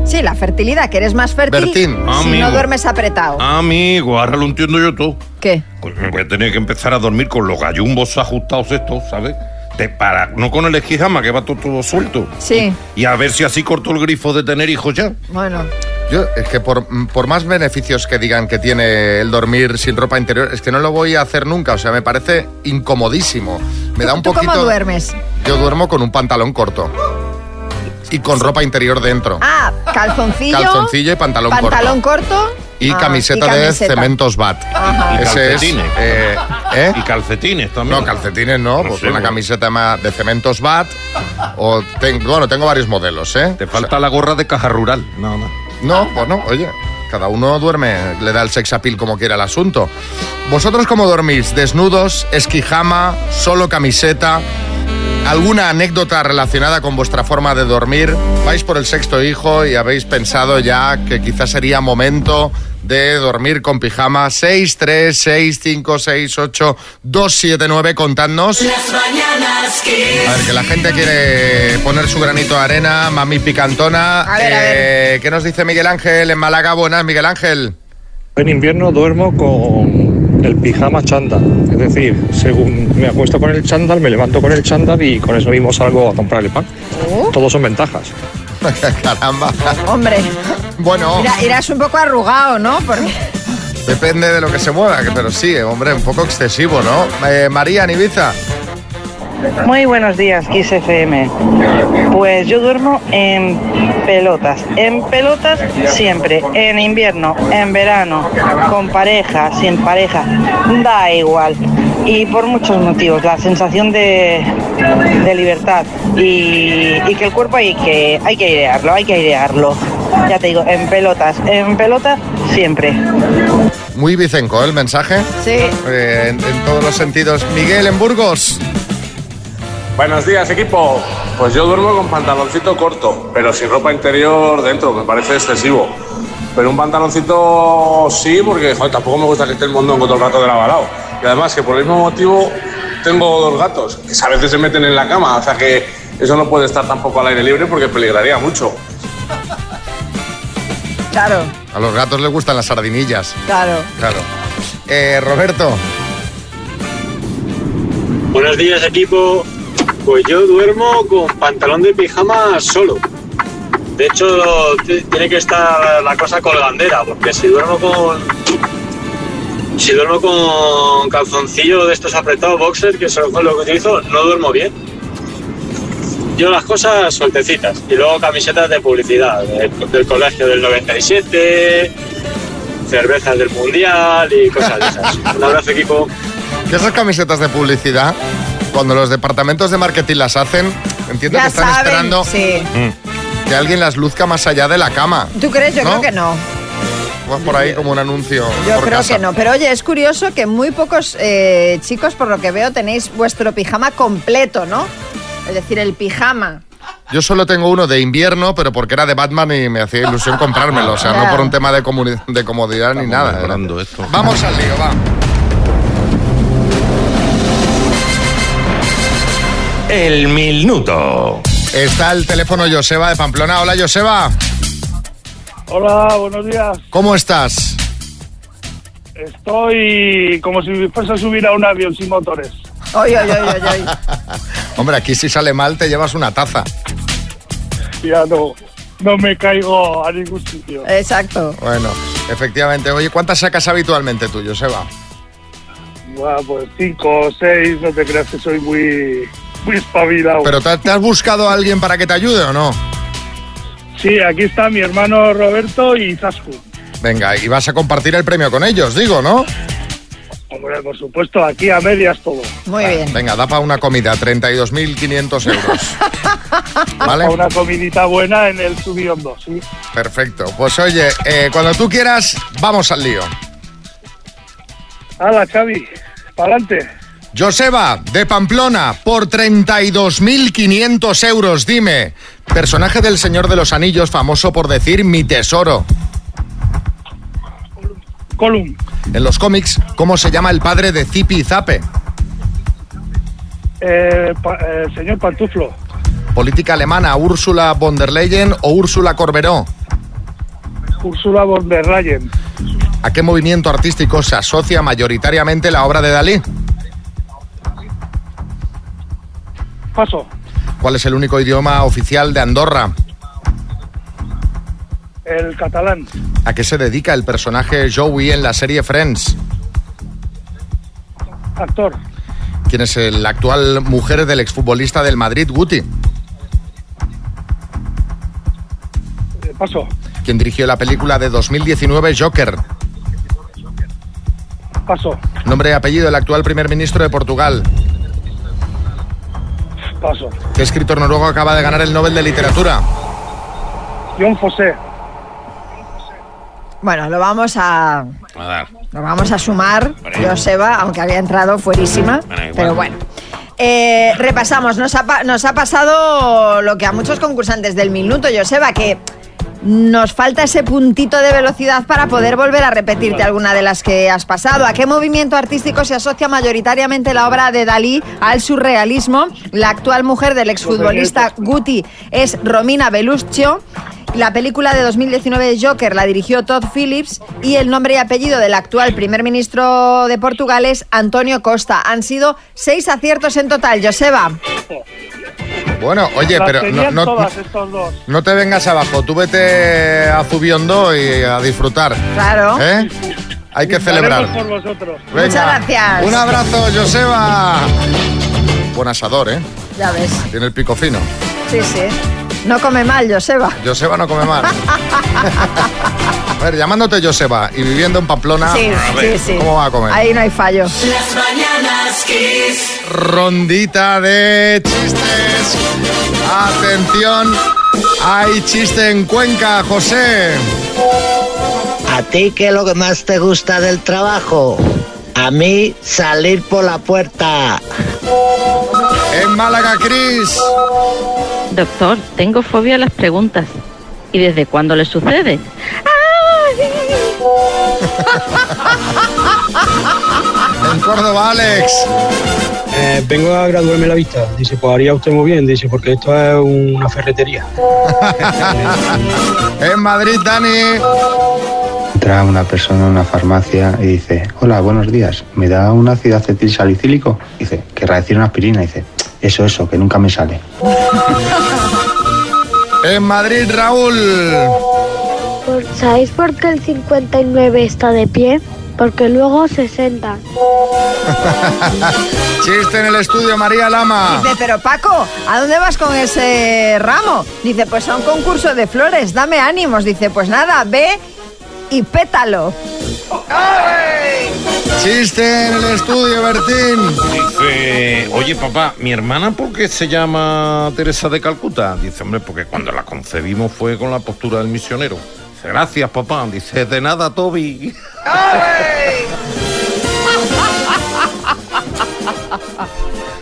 [SPEAKER 4] Sí, la fertilidad, que eres más fértil
[SPEAKER 7] Bertín.
[SPEAKER 4] si
[SPEAKER 7] Amigo.
[SPEAKER 4] no duermes apretado.
[SPEAKER 7] Amigo, ahora lo entiendo yo todo.
[SPEAKER 4] ¿Qué?
[SPEAKER 7] Pues me voy a tener que empezar a dormir con los gallumbos ajustados estos, ¿sabes? De para, no con el esquijama, que va todo, todo suelto.
[SPEAKER 4] Sí,
[SPEAKER 7] Y a ver si así corto el grifo de tener hijos ya.
[SPEAKER 4] bueno.
[SPEAKER 2] Yo, es que por, por más beneficios que digan que tiene el dormir sin ropa interior, es que no lo voy a hacer nunca. O sea, me parece incomodísimo. Me da un
[SPEAKER 4] ¿Tú
[SPEAKER 2] poquito.
[SPEAKER 4] cómo duermes?
[SPEAKER 2] Yo duermo con un pantalón corto. Y con ropa interior dentro.
[SPEAKER 4] Ah, calzoncillo.
[SPEAKER 2] Calzoncillo y pantalón,
[SPEAKER 4] pantalón corto.
[SPEAKER 2] Y
[SPEAKER 4] ah,
[SPEAKER 2] camiseta,
[SPEAKER 4] y
[SPEAKER 2] de
[SPEAKER 4] camiseta.
[SPEAKER 2] cementos bat.
[SPEAKER 4] Ajá.
[SPEAKER 7] Y
[SPEAKER 2] Ese es,
[SPEAKER 7] calcetines.
[SPEAKER 2] eh, ¿eh?
[SPEAKER 7] Y calcetines también.
[SPEAKER 2] No, calcetines no,
[SPEAKER 7] No
[SPEAKER 2] pues
[SPEAKER 7] sé,
[SPEAKER 2] una
[SPEAKER 7] bueno.
[SPEAKER 2] camiseta ma- de cementos bat. O tengo, bueno, tengo varios modelos, ¿eh?
[SPEAKER 7] Te falta la gorra de caja rural. No, no.
[SPEAKER 2] No, bueno, oye, cada uno duerme, le da el sex appeal como quiera el asunto. ¿Vosotros cómo dormís? ¿Desnudos, esquijama, solo camiseta? ¿Alguna anécdota relacionada con vuestra forma de dormir? ¿Vais por el sexto hijo y habéis pensado ya que quizás sería momento de dormir con pijama? 6, 3, 6, 5, 6, 8, 2, 7, 9, contadnos.
[SPEAKER 1] Las mañanas Kiss.
[SPEAKER 2] A ver, que la gente quiere poner su granito de arena, mami picantona.
[SPEAKER 4] A ver, a
[SPEAKER 2] Eh, ¿Qué nos dice Miguel Ángel en Málaga? Buenas, Miguel Ángel.
[SPEAKER 13] En invierno duermo con el pijama chándal. Es decir, según me acuesto con el chándal, me levanto con el chándal y con eso mismo salgo a comprarle pan. Todos son ventajas.
[SPEAKER 2] Caramba.
[SPEAKER 4] Hombre,
[SPEAKER 2] Bueno,
[SPEAKER 4] Mira, irás un poco arrugado, ¿no? Porque
[SPEAKER 2] depende de lo que se mueva, pero sí, hombre, un poco excesivo, ¿no? Eh, María, en Ibiza.
[SPEAKER 19] Muy buenos días, Kiss FM. Pues yo duermo en pelotas. En pelotas siempre. En invierno, en verano, con pareja, sin pareja. Da igual. Y por muchos motivos. La sensación de, de libertad. Y, y que el cuerpo hay que, hay que airearlo, hay que airearlo. Ya te digo, en pelotas. En pelotas siempre.
[SPEAKER 2] Muy bicenco, ¿eh? el mensaje.
[SPEAKER 4] Sí.
[SPEAKER 2] Eh, en, en todos los sentidos. Miguel, en Burgos.
[SPEAKER 20] Buenos días, equipo. Pues yo duermo con pantaloncito corto, pero sin ropa interior dentro, me parece excesivo. Pero un pantaloncito sí, porque joder, tampoco me gusta que esté el mondongo todo el rato de lavarado. Y además que por el mismo motivo tengo dos gatos, que a veces se meten en la cama, o sea que eso no puede estar tampoco al aire libre porque peligraría mucho.
[SPEAKER 4] Claro,
[SPEAKER 2] A los gatos les gustan las sardinillas.
[SPEAKER 4] claro.
[SPEAKER 2] Claro. Eh, Roberto.
[SPEAKER 21] Buenos días equipo. Pues yo duermo con pantalón de pijama solo. De hecho, tiene que estar la cosa colgandera, porque si duermo con. Si duermo con calzoncillo de estos apretados boxers, que son lo que utilizo, no duermo bien. Yo las cosas sueltecitas. Y luego camisetas de publicidad, de- del colegio del 97, cervezas del mundial y cosas de esas. Un abrazo equipo.
[SPEAKER 2] Que esas camisetas de publicidad, cuando los departamentos de marketing las hacen, entiendo
[SPEAKER 4] Ya
[SPEAKER 2] que están
[SPEAKER 4] saben,
[SPEAKER 2] esperando
[SPEAKER 4] sí.
[SPEAKER 2] que alguien las luzca más allá de la cama.
[SPEAKER 4] ¿Tú crees? Yo
[SPEAKER 2] ¿No?
[SPEAKER 4] creo que no.
[SPEAKER 2] Va por ahí como un anuncio.
[SPEAKER 4] Yo
[SPEAKER 2] por
[SPEAKER 4] creo
[SPEAKER 2] casa.
[SPEAKER 4] que no. Pero oye, es curioso que muy pocos eh, chicos, por lo que veo, tenéis vuestro pijama completo, ¿no? Es decir, el pijama.
[SPEAKER 2] Yo solo tengo uno de invierno, pero porque era de Batman y me hacía ilusión comprármelo. O sea, no por un tema de, comuni- de comodidad ni nada.
[SPEAKER 7] mejorando esto.
[SPEAKER 2] Vamos al lío, va.
[SPEAKER 5] El minuto.
[SPEAKER 2] Está el teléfono Joseba de Pamplona. Hola, Joseba.
[SPEAKER 22] Hola, buenos días.
[SPEAKER 2] ¿Cómo estás?
[SPEAKER 23] Estoy como si fuese a subir a un avión sin motores.
[SPEAKER 4] Oy, oy, oy, oy, oy.
[SPEAKER 2] Hombre, aquí si sale mal te llevas una taza.
[SPEAKER 23] Ya no, no me caigo a ningún sitio.
[SPEAKER 4] Exacto.
[SPEAKER 2] Bueno, efectivamente. Oye, ¿cuántas sacas habitualmente tú, Joseba?
[SPEAKER 23] Buah, pues cinco o seis, no te creas que soy muy, muy espabilado.
[SPEAKER 2] ¿Pero te, te has buscado a alguien para que te ayude o no?
[SPEAKER 23] Sí, aquí está mi hermano Roberto y Zascu.
[SPEAKER 2] Venga, y vas a compartir el premio con ellos, digo, ¿no?
[SPEAKER 23] Hombre, por supuesto, aquí a medias todo.
[SPEAKER 4] Muy bien.
[SPEAKER 2] Venga, da para una comida, 32.500 euros. ¿Vale?
[SPEAKER 23] Una comidita buena en el subiondo, sí.
[SPEAKER 2] Perfecto. Pues oye, eh, cuando tú quieras, vamos al lío.
[SPEAKER 23] Hala, Xavi, para adelante.
[SPEAKER 2] Joseba, de Pamplona, por 32.500 euros, dime. Personaje del Señor de los Anillos, famoso por decir mi tesoro.
[SPEAKER 23] Colum,
[SPEAKER 2] En los cómics, ¿cómo se llama el padre de Zipi y Zape?
[SPEAKER 23] eh, pa- eh, señor Pantuflo,
[SPEAKER 2] Política alemana, Úrsula von der Leyen o Úrsula Corberó.
[SPEAKER 23] Úrsula von der Leyen,
[SPEAKER 2] ¿A qué movimiento artístico se asocia mayoritariamente la obra de Dalí?
[SPEAKER 23] paso,
[SPEAKER 2] ¿Cuál es el único idioma oficial de Andorra?
[SPEAKER 23] el catalán,
[SPEAKER 2] ¿A qué se dedica el personaje Joey en la serie Friends?
[SPEAKER 23] actor,
[SPEAKER 2] ¿Quién es la actual mujer del exfutbolista del Madrid, Guti?
[SPEAKER 23] eh, paso,
[SPEAKER 2] ¿Quién dirigió la película de 2019 Joker?
[SPEAKER 23] paso,
[SPEAKER 2] Nombre y apellido del actual primer ministro de Portugal.
[SPEAKER 23] Paso.
[SPEAKER 2] ¿Qué escritor noruego acaba de ganar el Nobel de Literatura?
[SPEAKER 23] John José,
[SPEAKER 4] Bueno, lo vamos a, lo vamos a sumar, Joseba, aunque había entrado fuerísima, pero bueno. Eh, repasamos, nos ha, nos ha pasado lo que a muchos concursantes del minuto, Joseba, que nos falta ese puntito de velocidad para poder volver a repetirte alguna de las que has pasado. ¿A qué movimiento artístico se asocia mayoritariamente la obra de Dalí al surrealismo? La actual mujer del exfutbolista Guti es Romina Beluscio. La película de 2019 de Joker la dirigió Todd Phillips y el nombre y apellido del actual primer ministro de Portugal es Antonio Costa. Han sido seis aciertos en total, Joseba.
[SPEAKER 2] Bueno, oye,
[SPEAKER 23] las
[SPEAKER 2] pero no, no-
[SPEAKER 23] todas estos dos.
[SPEAKER 2] no te vengas abajo, tú vete a Zubiondo y a disfrutar.
[SPEAKER 4] Claro.
[SPEAKER 2] ¿Eh? Hay que celebrar.
[SPEAKER 23] Por vosotros.
[SPEAKER 2] Venga,
[SPEAKER 4] Muchas gracias.
[SPEAKER 2] Un abrazo, Joseba. Buen asador, ¿eh?
[SPEAKER 4] Ya ves.
[SPEAKER 2] Tiene el pico fino.
[SPEAKER 4] Sí, sí. No come mal, Joseba.
[SPEAKER 2] Joseba no come mal. A ver, llamándote Joseba y viviendo en Pamplona,
[SPEAKER 4] Sí,
[SPEAKER 2] ver,
[SPEAKER 4] sí, sí.
[SPEAKER 2] ¿cómo va a comer?
[SPEAKER 4] Ahí no hay fallo.
[SPEAKER 1] Las mañanas Kiss.
[SPEAKER 2] Rondita de chistes. Atención, hay chiste en Cuenca, José.
[SPEAKER 22] ¿A ti qué es lo que más te gusta del trabajo? A mí salir por la puerta.
[SPEAKER 2] En Málaga, Cris.
[SPEAKER 24] Doctor, tengo fobia a las preguntas. ¿Y desde cuándo le sucede?
[SPEAKER 2] En Córdoba, Alex.
[SPEAKER 25] Eh, vengo a graduarme la vista. Dice, pues haría usted muy bien. Dice, porque esto es una ferretería.
[SPEAKER 2] En Madrid, Dani.
[SPEAKER 26] Entra una persona en una farmacia y dice, hola, buenos días, ¿me da un ácido acetil salicílico? Dice, querrá decir una aspirina. Dice, eso, eso, que nunca me sale.
[SPEAKER 2] En Madrid, Raúl.
[SPEAKER 27] Por- ¿Sabéis por qué el 59 está de pie? Porque luego 60.
[SPEAKER 2] Chiste en el estudio, María Lama.
[SPEAKER 4] Dice, pero Paco, ¿a dónde vas con ese ramo? Dice, pues a un concurso de flores, dame ánimos. Dice, pues nada, ve y pétalo.
[SPEAKER 2] Chiste en el estudio, Bertín.
[SPEAKER 7] Dice, oye papá, ¿mi hermana por qué se llama Teresa de Calcuta? Dice, hombre, porque cuando la concebimos fue con la postura del misionero. Dice, gracias papá. Dice, de nada, Toby.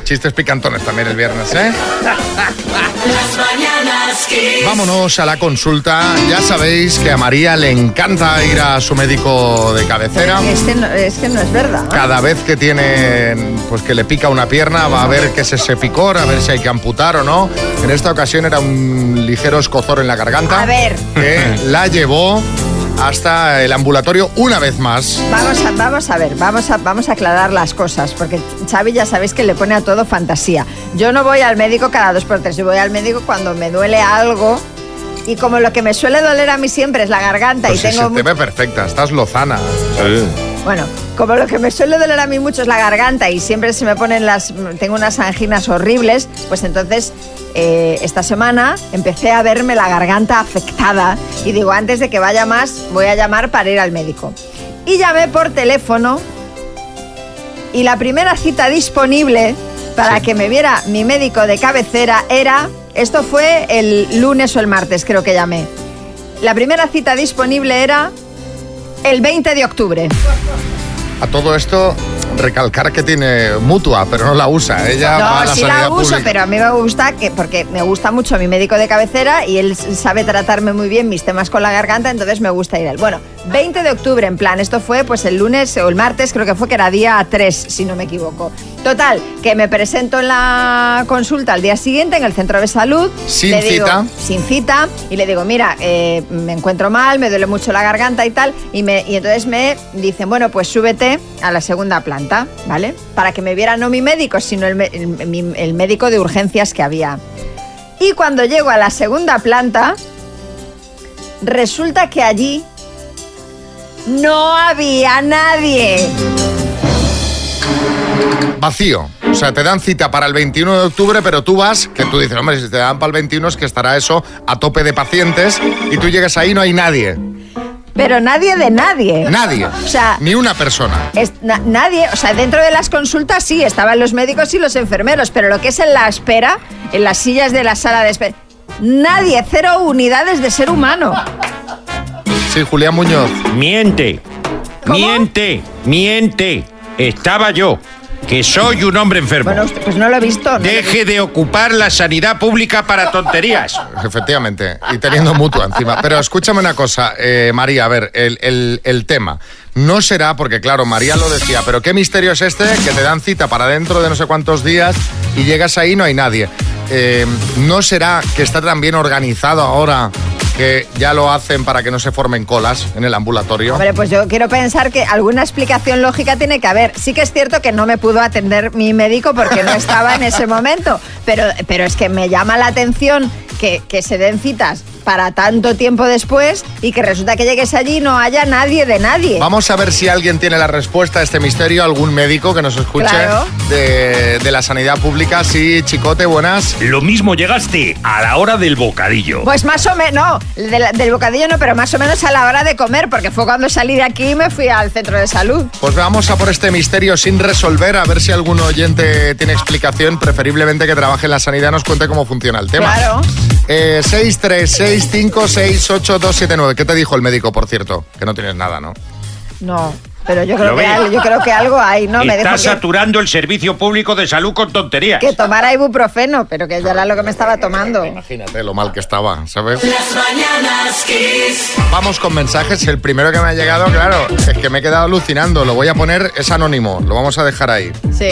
[SPEAKER 2] Chistes picantones también el viernes, ¿eh?
[SPEAKER 1] Las mañanas Kiss.
[SPEAKER 2] Vámonos a la consulta. Ya sabéis que a María le encanta ir a su médico de cabecera.
[SPEAKER 4] Este no- es que no es verdad.
[SPEAKER 2] Cada vez que tiene, pues que le pica una pierna, va a ver qué es ese picor, a ver si hay que amputar o no. En esta ocasión era un ligero escozor en la garganta.
[SPEAKER 4] A ver.
[SPEAKER 2] Que la llevó hasta el ambulatorio una vez más.
[SPEAKER 4] Vamos a, vamos a ver, vamos a, vamos a aclarar las cosas, porque Xavi ya sabéis que le pone a todo fantasía. Yo no voy al médico cada dos por tres, yo voy al médico cuando me duele algo. Y como lo que me suele doler a mí siempre es la garganta
[SPEAKER 2] Pues
[SPEAKER 4] y
[SPEAKER 2] sí,
[SPEAKER 4] tengo
[SPEAKER 2] se te ve perfecta, estás lozana.
[SPEAKER 4] Bueno, como lo que me suele doler a mí mucho es la garganta y siempre se me ponen las. Tengo unas anginas horribles, pues entonces eh, esta semana empecé a verme la garganta afectada y digo, antes de que vaya más, voy a llamar para ir al médico. Y llamé por teléfono y la primera cita disponible para que me viera mi médico de cabecera era. Esto fue el lunes o el martes, creo que llamé. La primera cita disponible era el 20 de octubre.
[SPEAKER 2] A todo esto, recalcar que tiene mutua, pero no la usa. Ella va a
[SPEAKER 4] No,
[SPEAKER 2] la
[SPEAKER 4] sí la uso,
[SPEAKER 2] pública.
[SPEAKER 4] pero a mí me gusta que, porque me gusta mucho mi médico de cabecera y él sabe tratarme muy bien mis temas con la garganta, entonces me gusta ir a él. Bueno, 20 de octubre en plan, esto fue pues el lunes o el martes, creo que fue que era día 3, si no me equivoco. Total, que me presento en la consulta al día siguiente en el centro de salud.
[SPEAKER 2] Sin
[SPEAKER 4] le digo-
[SPEAKER 2] cita.
[SPEAKER 4] Sin cita, y le digo, mira, eh, me encuentro mal, me duele mucho la garganta y tal, y, me, y entonces me dicen, bueno, pues súbete a la segunda planta, ¿vale? Para que me viera no mi médico, sino el, el- el médico de urgencias que había. Y cuando llego a la segunda planta, resulta que allí no había nadie.
[SPEAKER 2] Vacío. O sea, te dan cita para el 21 de octubre, pero tú vas, que tú dices, hombre, si te dan para el 21 es que estará eso a tope de pacientes, y tú llegas ahí y no hay nadie.
[SPEAKER 4] Pero nadie de nadie.
[SPEAKER 2] Nadie.
[SPEAKER 4] O sea,
[SPEAKER 2] Ni una persona.
[SPEAKER 4] Es- na- nadie, o sea, dentro de las consultas sí, estaban los médicos y los enfermeros, pero lo que es en la espera, en las sillas de la sala de espera, nadie, cero unidades de ser humano.
[SPEAKER 2] Sí, Julián Muñoz.
[SPEAKER 7] Miente. Miente. Miente. Estaba yo, que soy un hombre enfermo.
[SPEAKER 4] Bueno, usted- pues no lo he visto. no he
[SPEAKER 7] Deje de ocupar la sanidad pública para tonterías.
[SPEAKER 2] Efectivamente, y teniendo mutua encima. Pero escúchame una cosa, eh, María, a ver, el, el- el tema. No será, porque claro, María lo decía, pero qué misterio es este que te dan cita para dentro de no sé cuántos días y llegas ahí y no hay nadie. Eh, ¿No será que está tan bien organizado ahora que ya lo hacen para que no se formen colas en el ambulatorio?
[SPEAKER 4] Hombre, pues yo quiero pensar que alguna explicación lógica tiene que haber. Sí que es cierto que no me pudo atender mi médico porque no estaba en ese momento, pero, pero es que me llama la atención que, que se den citas para tanto tiempo después y que resulta que llegues allí y no haya nadie de nadie.
[SPEAKER 2] Vamos a ver si alguien tiene la respuesta a este misterio, algún médico que nos escuche
[SPEAKER 4] Claro.
[SPEAKER 2] de, de la sanidad pública. Sí, Chicote, buenas.
[SPEAKER 5] Lo mismo llegaste a la hora del bocadillo.
[SPEAKER 4] Pues más o menos, no, de la- del bocadillo no, pero más o menos a la hora de comer, porque fue cuando salí de aquí y me fui al centro de salud.
[SPEAKER 2] Pues vamos a por este misterio sin resolver, a ver si algún oyente tiene explicación, preferiblemente que trabaje en la sanidad, nos cuente cómo funciona el tema.
[SPEAKER 4] Claro.
[SPEAKER 2] Eh, 636568279. ¿Qué te dijo el médico, por cierto? Que no tienes nada, ¿no?
[SPEAKER 4] No, pero yo creo,
[SPEAKER 7] ¿Lo
[SPEAKER 4] que,
[SPEAKER 7] ves?
[SPEAKER 4] al- yo creo que algo hay, ¿no? Me
[SPEAKER 7] Está
[SPEAKER 4] dijo que,
[SPEAKER 7] saturando el servicio público de salud con tonterías.
[SPEAKER 4] que tomara ibuprofeno, pero que ya era lo que me estaba tomando.
[SPEAKER 2] Imagínate lo mal que estaba, ¿sabes?
[SPEAKER 1] Las mañanas Kiss.
[SPEAKER 2] Vamos con mensajes. El primero que me ha llegado, claro, es que me he quedado alucinando. Lo voy a poner, es anónimo, lo vamos a dejar ahí.
[SPEAKER 4] Sí.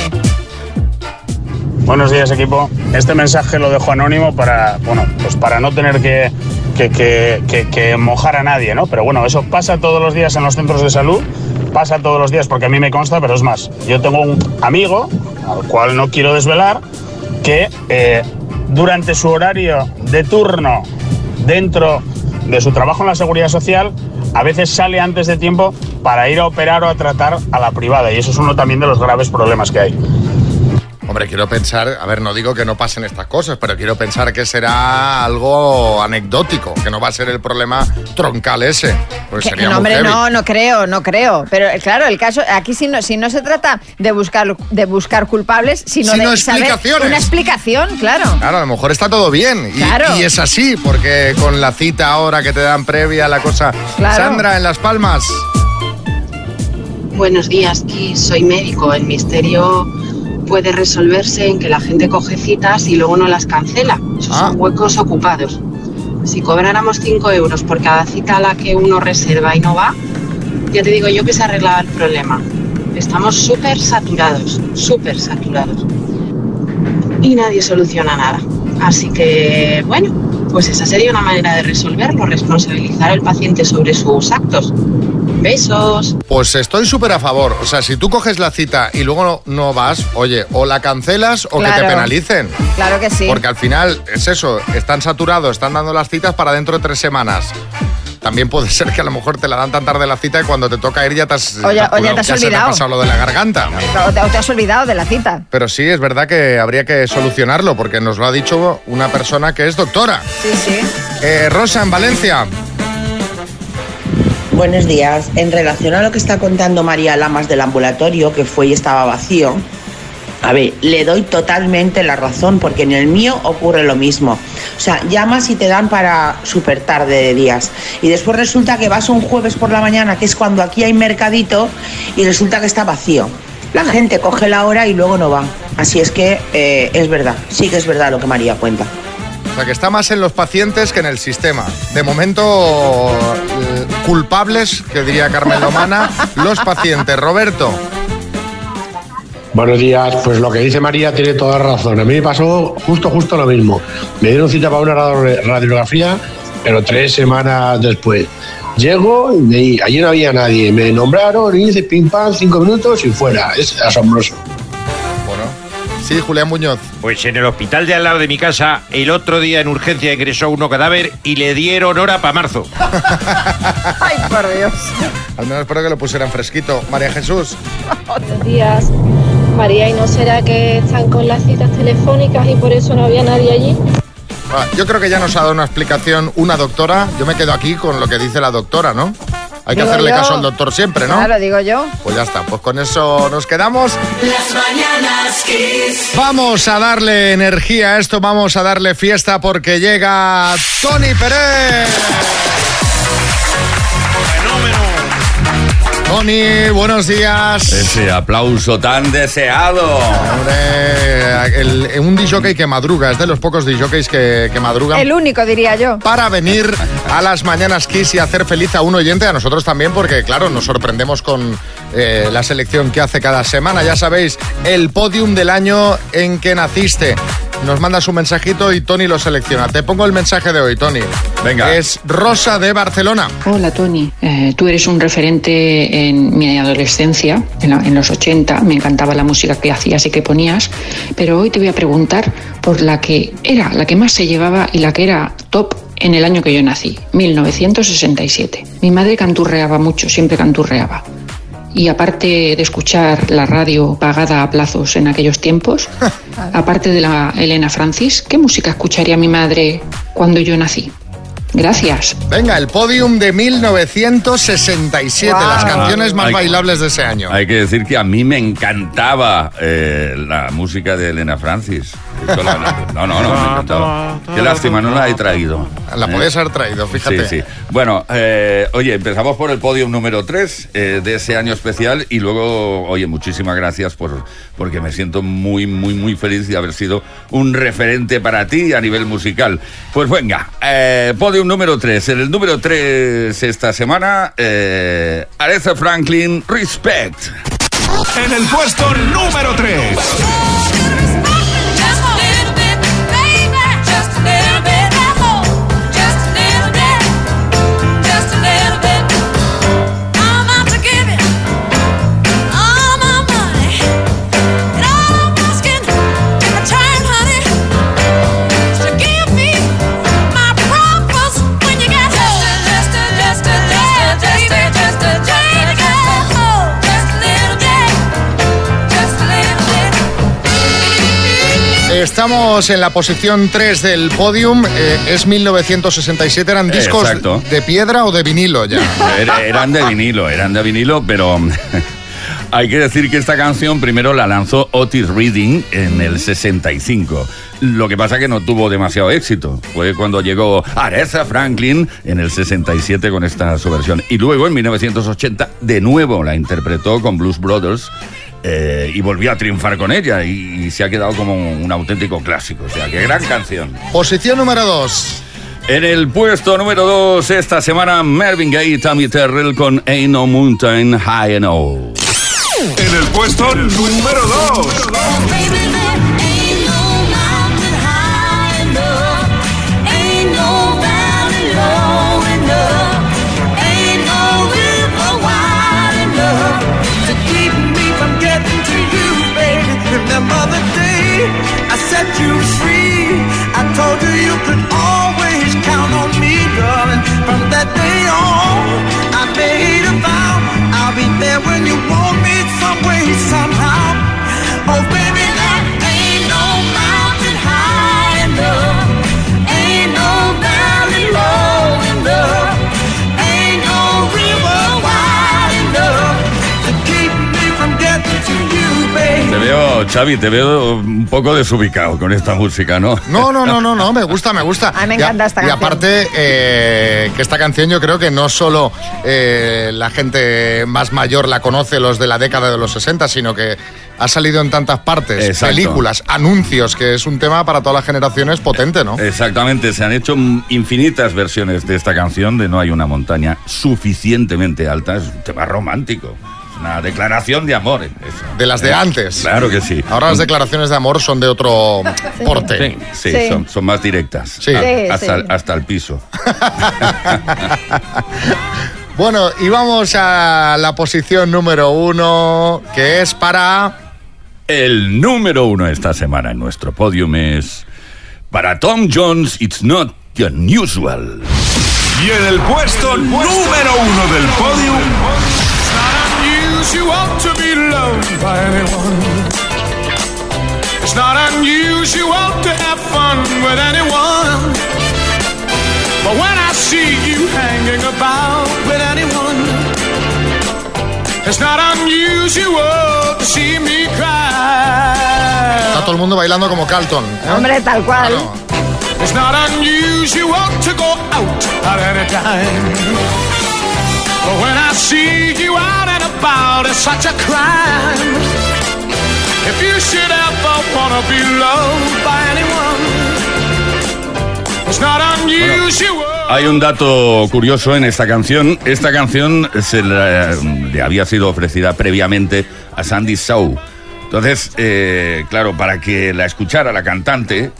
[SPEAKER 28] Buenos días, equipo. Este mensaje lo dejo anónimo para, bueno, pues para no tener que, que, que- que- mojar a nadie, ¿no? Pero bueno, eso pasa todos los días en los centros de salud, pasa todos los días porque a mí me consta, pero es más, yo tengo un amigo, al cual no quiero desvelar, que eh, durante su horario de turno dentro de su trabajo en la seguridad social, a veces sale antes de tiempo para ir a operar o a tratar a la privada. Y eso es uno también de los graves problemas que hay.
[SPEAKER 2] Hombre, quiero pensar, a ver, no digo que no pasen estas cosas, pero quiero pensar que será algo anecdótico, que no va a ser el problema troncal ese. Pues
[SPEAKER 4] Que-
[SPEAKER 2] sería
[SPEAKER 4] no,
[SPEAKER 2] muy
[SPEAKER 4] hombre,
[SPEAKER 2] heavy.
[SPEAKER 4] no, no creo, no creo. Pero eh, claro, el caso, aquí si no, si no se trata de buscar, de buscar culpables, sino
[SPEAKER 2] Sino
[SPEAKER 4] de saber
[SPEAKER 2] explicaciones.
[SPEAKER 4] una explicación, claro.
[SPEAKER 2] Claro, a lo mejor está todo bien. Y,
[SPEAKER 4] Claro.
[SPEAKER 2] y es así, porque con la cita ahora que te dan previa, la cosa.
[SPEAKER 4] Claro.
[SPEAKER 2] Sandra, en Las Palmas.
[SPEAKER 29] Buenos días, Kiss. Soy médico. El misterio puede resolverse en que la gente coge citas y luego no las cancela. Esos
[SPEAKER 2] Ah.
[SPEAKER 29] son huecos ocupados. Si cobráramos 5 euros por cada cita a la que uno reserva y no va, ya te digo yo que se arreglaba el problema. Estamos súper saturados, súper saturados. Y nadie soluciona nada. Así que, bueno, Pues esa sería una manera de resolverlo, responsabilizar al paciente sobre sus actos. Besos.
[SPEAKER 2] Pues estoy súper a favor. O sea, si tú coges la cita y luego no, no vas, oye, o la cancelas o que te penalicen.
[SPEAKER 4] Claro que sí.
[SPEAKER 2] Porque al final es eso, están saturados, están dando las citas para dentro de tres semanas. También puede ser que a lo mejor te la dan tan tarde la cita y cuando te toca ir ya te has,
[SPEAKER 4] te has
[SPEAKER 2] ya te ha
[SPEAKER 4] olvidado.
[SPEAKER 2] pasado lo de la garganta.
[SPEAKER 4] O te, o te has olvidado de la cita.
[SPEAKER 2] Pero sí, es verdad que habría que solucionarlo porque nos lo ha dicho una persona que es doctora.
[SPEAKER 4] Sí, sí.
[SPEAKER 2] Eh, Rosa, en Valencia.
[SPEAKER 30] Buenos días. En relación a lo que está contando María Lamas del ambulatorio, que fue y estaba vacío, a ver, le doy totalmente la razón, porque en el mío ocurre lo mismo. O sea, llamas y te dan para súper tarde de días. Y después resulta que vas un jueves por la mañana, que es cuando aquí hay mercadito, y resulta que está vacío. La gente coge la hora y luego no va. Así es que eh, es verdad, sí que es verdad lo que María cuenta.
[SPEAKER 2] O sea, que está más en los pacientes que en el sistema. De momento, culpables, que diría Carmen Lomana, los pacientes. Roberto.
[SPEAKER 31] Buenos días, pues lo que dice María tiene toda razón. A mí me pasó justo, justo lo mismo. Me dieron cita para una radio- radiografía, pero tres semanas después. Llego y me- allí no había nadie. Me nombraron y hice pim pam, cinco minutos y fuera. Es asombroso.
[SPEAKER 2] Sí, Julián Muñoz.
[SPEAKER 7] Pues en el hospital de al lado de mi casa, el otro día en urgencia ingresó uno cadáver y le dieron hora para marzo.
[SPEAKER 4] Ay, por Dios.
[SPEAKER 2] Al menos espero que lo pusieran fresquito. María Jesús.
[SPEAKER 32] Buenos días. María, ¿y no será que están con las citas telefónicas y por eso no había nadie allí?
[SPEAKER 2] Ah, Yo creo que ya nos ha dado una explicación una doctora. Yo me quedo aquí con lo que dice la doctora, ¿no? Hay que hacerle
[SPEAKER 4] yo.
[SPEAKER 2] caso al doctor siempre, ¿no?
[SPEAKER 4] Claro, digo yo.
[SPEAKER 2] Pues ya está, pues con eso nos quedamos.
[SPEAKER 1] Las mañanas Kiss.
[SPEAKER 2] Vamos a darle energía a esto, vamos a darle fiesta porque llega Tony Pérez. Tony, buenos días.
[SPEAKER 33] Ese aplauso tan deseado.
[SPEAKER 2] Hombre, el- un disjockey que madruga, es de los pocos disjockeys que, que madrugan.
[SPEAKER 4] El único, diría yo.
[SPEAKER 2] para venir a las mañanas Kiss y hacer feliz a un oyente, a nosotros también, porque claro, nos sorprendemos con eh, la selección que hace cada semana. Ya sabéis, el podium del año en que naciste. Nos mandas un mensajito y Tony lo selecciona. Te pongo el mensaje de hoy, Tony.
[SPEAKER 33] Venga.
[SPEAKER 2] Es Rosa de Barcelona.
[SPEAKER 34] Hola Tony, Eh, tú eres un referente en mi adolescencia, en, la- en los 80, me encantaba la música que hacías y que ponías, pero hoy te voy a preguntar por la que era la que más se llevaba y la que era top en el año que yo nací, 1967. Mi madre canturreaba mucho, siempre canturreaba. Y aparte de escuchar la radio pagada a plazos en aquellos tiempos, aparte de la Elena Francis, ¿qué música escucharía mi madre cuando yo nací? Gracias.
[SPEAKER 2] Venga, el podium de 1967,
[SPEAKER 33] Guau.
[SPEAKER 2] las canciones más bailables de ese año.
[SPEAKER 33] Hay que decir que a mí me encantaba eh, la música de Elena Francis. La- No, no, no, me encantaba. Qué lástima, no la he traído.
[SPEAKER 2] La
[SPEAKER 33] Eh,
[SPEAKER 2] podías haber traído, fíjate.
[SPEAKER 33] Sí, sí. Bueno, eh, oye, empezamos por el podium número 3 de ese año especial y luego, oye, muchísimas gracias por porque me siento muy, muy, muy feliz de haber sido un referente para ti a nivel musical. Pues venga, eh, podium número 3. En el número 3 esta semana, eh, Aretha Franklin, Respect.
[SPEAKER 35] En el puesto número 3.
[SPEAKER 2] Estamos en la posición 3 del podium. eh, es 1967. ¿Eran discos
[SPEAKER 33] Exacto.
[SPEAKER 2] de piedra o de vinilo ya?
[SPEAKER 33] Era- eran de vinilo, eran de vinilo, pero hay que decir que esta canción primero la lanzó Otis Reading en el 65. Lo que pasa que no tuvo demasiado éxito. Fue cuando llegó Aretha Franklin en el 67 con esta su versión. Y luego en 1980 de nuevo la interpretó con Blues Brothers. Eh, y volvió a triunfar con ella y, y se ha quedado como un auténtico clásico. O sea, qué gran canción.
[SPEAKER 2] Posición número 2.
[SPEAKER 33] En el puesto número 2 esta semana, Marvin Gaye y Tammy Terrell con Ain't No Mountain High Enough.
[SPEAKER 35] En el puesto número 2. them other day.
[SPEAKER 1] I set you free. I told you you could always count on me, darling. From that day on, I made a vow. I'll be there when you want me, some way, somehow. Oh, baby. Baby.
[SPEAKER 33] Te veo, Xavi, te veo un poco desubicado con esta música, ¿no?
[SPEAKER 2] No, no, no, no, no, me gusta, me gusta.
[SPEAKER 4] A mí me
[SPEAKER 2] Y a-
[SPEAKER 4] encanta esta
[SPEAKER 2] Y
[SPEAKER 4] canción.
[SPEAKER 2] aparte, eh, que esta canción yo creo que no solo eh, la gente más mayor la conoce, los de la década de los 60, sino que ha salido en tantas partes,
[SPEAKER 33] Exacto.
[SPEAKER 2] películas, anuncios, que es un tema para todas las generaciones potente, ¿no?
[SPEAKER 33] Exactamente, se han hecho infinitas versiones de esta canción de No hay una montaña suficientemente alta. Es un tema romántico. Una declaración de amor. eso.
[SPEAKER 2] De las de
[SPEAKER 33] Eh,
[SPEAKER 2] antes.
[SPEAKER 33] Claro que sí.
[SPEAKER 2] Ahora las declaraciones de amor son de otro porte.
[SPEAKER 33] Sí, sí,
[SPEAKER 4] Sí.
[SPEAKER 33] Son, son más directas.
[SPEAKER 2] Sí.
[SPEAKER 33] A-
[SPEAKER 4] Sí,
[SPEAKER 33] hasta,
[SPEAKER 4] sí.
[SPEAKER 33] hasta el piso.
[SPEAKER 2] Bueno, y vamos a la posición número uno, que es para...
[SPEAKER 33] El número uno esta semana en nuestro podium es. Para Tom Jones, It's Not Unusual.
[SPEAKER 35] Y en el puesto número uno del podio,
[SPEAKER 1] unusual to be loved by anyone. It's not unusual to have fun with anyone. But when I see you hanging about with anyone, it's not unusual to see me cry.
[SPEAKER 2] Está todo el mundo bailando como Carlton. ¿eh?
[SPEAKER 4] Hombre, tal cual.
[SPEAKER 2] Claro.
[SPEAKER 1] It's not unusual to go out at any time. But when I see you out about, it's such a crime. If you should ever wanna be loved by anyone, it's not unusual.
[SPEAKER 33] Hay un dato curioso en esta canción. Esta canción se la- le había sido ofrecida previamente a Sandy Shaw. Entonces, eh, claro, para que la escuchara la cantante,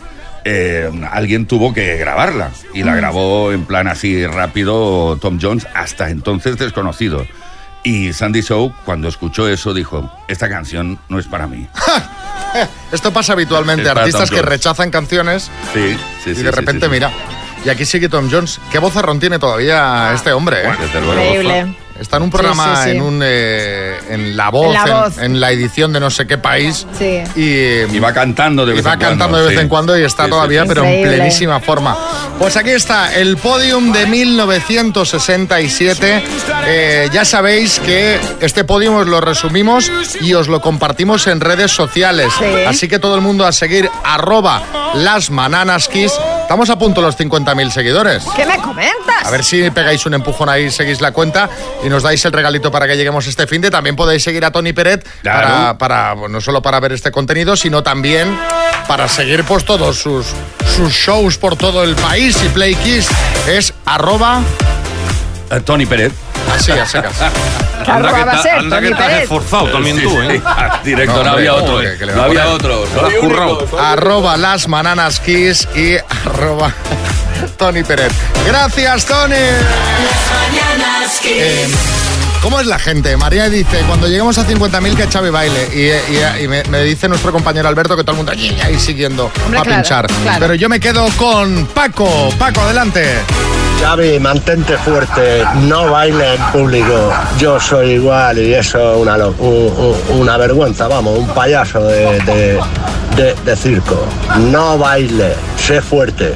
[SPEAKER 33] eh, alguien tuvo que grabarla. Y la grabó en plan así rápido Tom Jones, hasta entonces desconocido. Y Sandy Shaw, cuando escuchó eso, dijo, esta canción no es para mí.
[SPEAKER 2] Esto pasa habitualmente,
[SPEAKER 33] Es
[SPEAKER 2] artistas que rechazan canciones
[SPEAKER 33] Sí, sí,
[SPEAKER 2] y
[SPEAKER 33] sí,
[SPEAKER 2] de
[SPEAKER 33] sí,
[SPEAKER 2] repente,
[SPEAKER 33] sí, sí.
[SPEAKER 2] mira. Y aquí sigue Tom Jones. ¿Qué vozarrón tiene todavía este hombre? eh?
[SPEAKER 33] Desde luego.
[SPEAKER 4] Increíble.
[SPEAKER 2] Está en un programa,
[SPEAKER 4] Sí, sí, sí.
[SPEAKER 2] En, un, eh, en La Voz,
[SPEAKER 4] En La
[SPEAKER 2] en,
[SPEAKER 4] Voz.
[SPEAKER 2] en la edición de no sé qué país.
[SPEAKER 4] Sí.
[SPEAKER 2] Y,
[SPEAKER 33] Y va cantando de
[SPEAKER 2] y
[SPEAKER 33] vez
[SPEAKER 2] va
[SPEAKER 33] en cuando.
[SPEAKER 2] cantando de vez
[SPEAKER 33] sí.
[SPEAKER 2] en cuando y está todavía,
[SPEAKER 33] sí.
[SPEAKER 2] pero en plenísima forma. Pues aquí está, el podium de 1967. Eh, ya sabéis que este podium os lo resumimos y os lo compartimos en redes sociales.
[SPEAKER 4] Sí.
[SPEAKER 2] Así que todo el mundo a seguir arroba las. Estamos a punto los 50.000 seguidores.
[SPEAKER 4] ¿Qué me comentas?
[SPEAKER 2] A ver si pegáis un empujón ahí, seguís la cuenta y nos dais el regalito para que lleguemos este fin de. También podéis seguir a Tony Peret
[SPEAKER 33] Claro.
[SPEAKER 2] para, para, bueno, no solo para ver este contenido, sino también para seguir pues todos sus, sus shows por todo el país. Y Play Kiss es arroba
[SPEAKER 33] Tony Pérez.
[SPEAKER 2] así, a secas.
[SPEAKER 4] ¿Qué
[SPEAKER 7] Anda que,
[SPEAKER 4] arroba va a
[SPEAKER 7] ta-
[SPEAKER 4] ser,
[SPEAKER 7] anda
[SPEAKER 4] Tony
[SPEAKER 7] que te has
[SPEAKER 4] Pérez?
[SPEAKER 7] esforzado también
[SPEAKER 33] Sí,
[SPEAKER 7] tú,
[SPEAKER 33] sí.
[SPEAKER 7] ¿eh?
[SPEAKER 33] Directo,
[SPEAKER 2] No,
[SPEAKER 33] había
[SPEAKER 2] ¿cómo
[SPEAKER 33] otro.
[SPEAKER 2] que- que le
[SPEAKER 33] no había otro.
[SPEAKER 7] Has currado.
[SPEAKER 2] arroba las mananas kiss y arroba Tony Peret. Gracias, Tony.
[SPEAKER 1] Mañanas Kiss.
[SPEAKER 2] Eh, ¿Cómo es la gente? María dice, cuando lleguemos a 50.000 que Xavi baile. Y, y- y me, me dice nuestro compañero Alberto que todo el mundo allí ahí siguiendo
[SPEAKER 4] Hombre,
[SPEAKER 2] a
[SPEAKER 4] claro,
[SPEAKER 2] pinchar.
[SPEAKER 4] claro.
[SPEAKER 2] Pero yo me quedo con Paco. Paco, adelante.
[SPEAKER 22] Xavi, mantente fuerte, no baile en público. Yo soy igual y eso es una, una vergüenza, vamos, un payaso de, de- de- de circo. No baile, sé fuerte.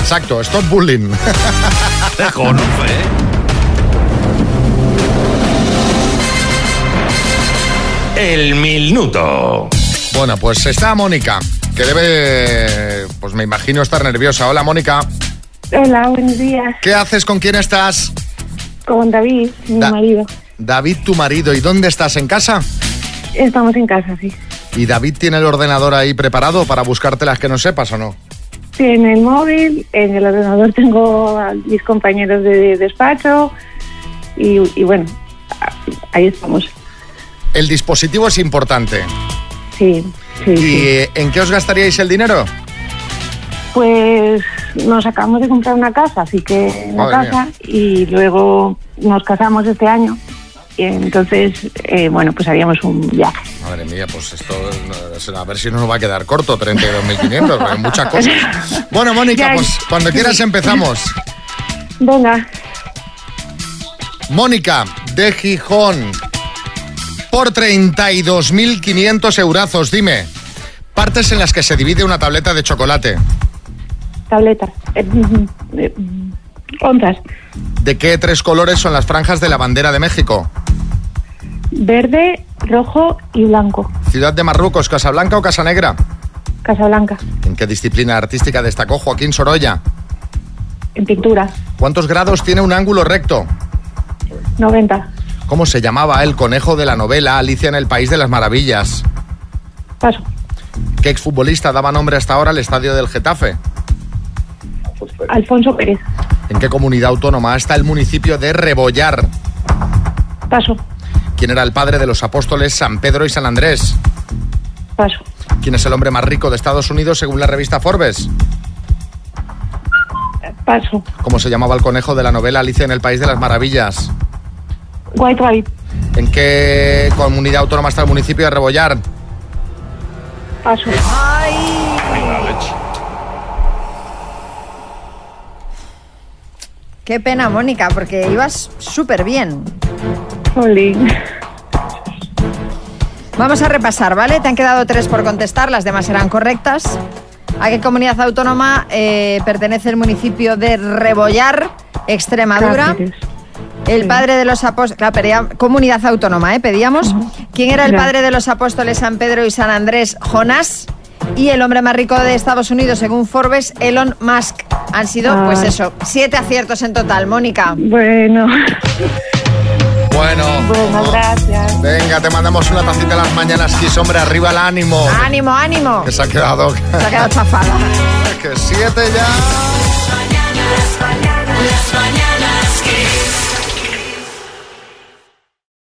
[SPEAKER 2] Exacto, stop bullying.
[SPEAKER 7] ¿eh? El minuto.
[SPEAKER 2] bueno, pues está Mónica, que debe, pues me imagino estar nerviosa. Hola, Mónica.
[SPEAKER 36] Hola, buenos días.
[SPEAKER 2] ¿Qué haces? ¿Con quién estás?
[SPEAKER 36] Con David, mi
[SPEAKER 2] Da-
[SPEAKER 36] marido.
[SPEAKER 2] David, tu marido. ¿Y dónde estás? ¿En casa?
[SPEAKER 36] Estamos en casa, sí.
[SPEAKER 2] ¿Y David tiene el ordenador ahí preparado para buscarte las que no sepas o no?
[SPEAKER 36] Sí, en el móvil, en el ordenador tengo a mis compañeros de despacho y, y bueno, ahí estamos.
[SPEAKER 2] El dispositivo es importante.
[SPEAKER 36] Sí, sí,
[SPEAKER 2] ¿Y
[SPEAKER 36] sí.
[SPEAKER 2] en qué os gastaríais el dinero?
[SPEAKER 36] Pues nos acabamos de comprar una casa, así que
[SPEAKER 2] Madre
[SPEAKER 36] casa y luego nos casamos este año y entonces, eh, bueno, pues haríamos un viaje.
[SPEAKER 2] Madre mía, pues esto a ver si no nos va a quedar corto, 32.500, porque hay muchas cosas. Bueno, Mónica,
[SPEAKER 36] Ya.
[SPEAKER 2] pues cuando quieras empezamos.
[SPEAKER 36] Venga,
[SPEAKER 2] Mónica, de Gijón, por 32.500 eurazos, dime, partes en las que se divide una tableta de chocolate.
[SPEAKER 36] Tableta. Eh, mm, eh, mm, onzas.
[SPEAKER 2] ¿De qué tres colores son las franjas de la bandera de México?
[SPEAKER 36] Verde, rojo y blanco.
[SPEAKER 2] ¿Ciudad de Marruecos, Casablanca o Casanegra?
[SPEAKER 36] Casablanca.
[SPEAKER 2] ¿En qué disciplina artística destacó Joaquín Sorolla?
[SPEAKER 36] En pintura.
[SPEAKER 2] ¿Cuántos grados tiene un ángulo recto?
[SPEAKER 36] 90.
[SPEAKER 2] ¿Cómo se llamaba el conejo de la novela Alicia en el País de las Maravillas?
[SPEAKER 36] Paso.
[SPEAKER 2] ¿Qué exfutbolista daba nombre hasta ahora al estadio del Getafe?
[SPEAKER 36] Alfonso Pérez.
[SPEAKER 2] ¿En qué comunidad autónoma está el municipio de Rebollar?
[SPEAKER 36] Paso.
[SPEAKER 2] ¿Quién era el padre de los apóstoles San Pedro y San Andrés?
[SPEAKER 36] Paso.
[SPEAKER 2] ¿Quién es el hombre más rico de Estados Unidos según la revista Forbes?
[SPEAKER 36] Paso.
[SPEAKER 2] ¿Cómo se llamaba el conejo de la novela Alicia en el País de las Maravillas?
[SPEAKER 36] White Rabbit.
[SPEAKER 2] ¿En qué comunidad autónoma está el municipio de Rebollar?
[SPEAKER 36] Paso.
[SPEAKER 4] Qué pena, Mónica, porque ibas súper bien.
[SPEAKER 36] Jolín.
[SPEAKER 4] Vamos a repasar, ¿vale? Te han quedado tres por contestar, las demás eran correctas. ¿A qué comunidad autónoma eh, pertenece el municipio de Rebollar, Extremadura?
[SPEAKER 36] Cáceres.
[SPEAKER 4] El padre de los apóstoles, comunidad autónoma, ¿eh? Pedíamos. ¿Quién era el padre de los apóstoles San Pedro y San Andrés? Jonás. Y el hombre más rico de Estados Unidos, según Forbes, Elon Musk. Han sido,
[SPEAKER 36] Ah.
[SPEAKER 4] pues eso, siete aciertos en total. Mónica.
[SPEAKER 36] Bueno.
[SPEAKER 2] Bueno.
[SPEAKER 36] Bueno, gracias.
[SPEAKER 2] Venga, te mandamos una tacita a las mañanas, Kiss, hombre, arriba el ánimo.
[SPEAKER 4] Ánimo, ánimo.
[SPEAKER 2] Que se ha quedado...
[SPEAKER 4] Se ha quedado chafada.
[SPEAKER 2] que siete ya.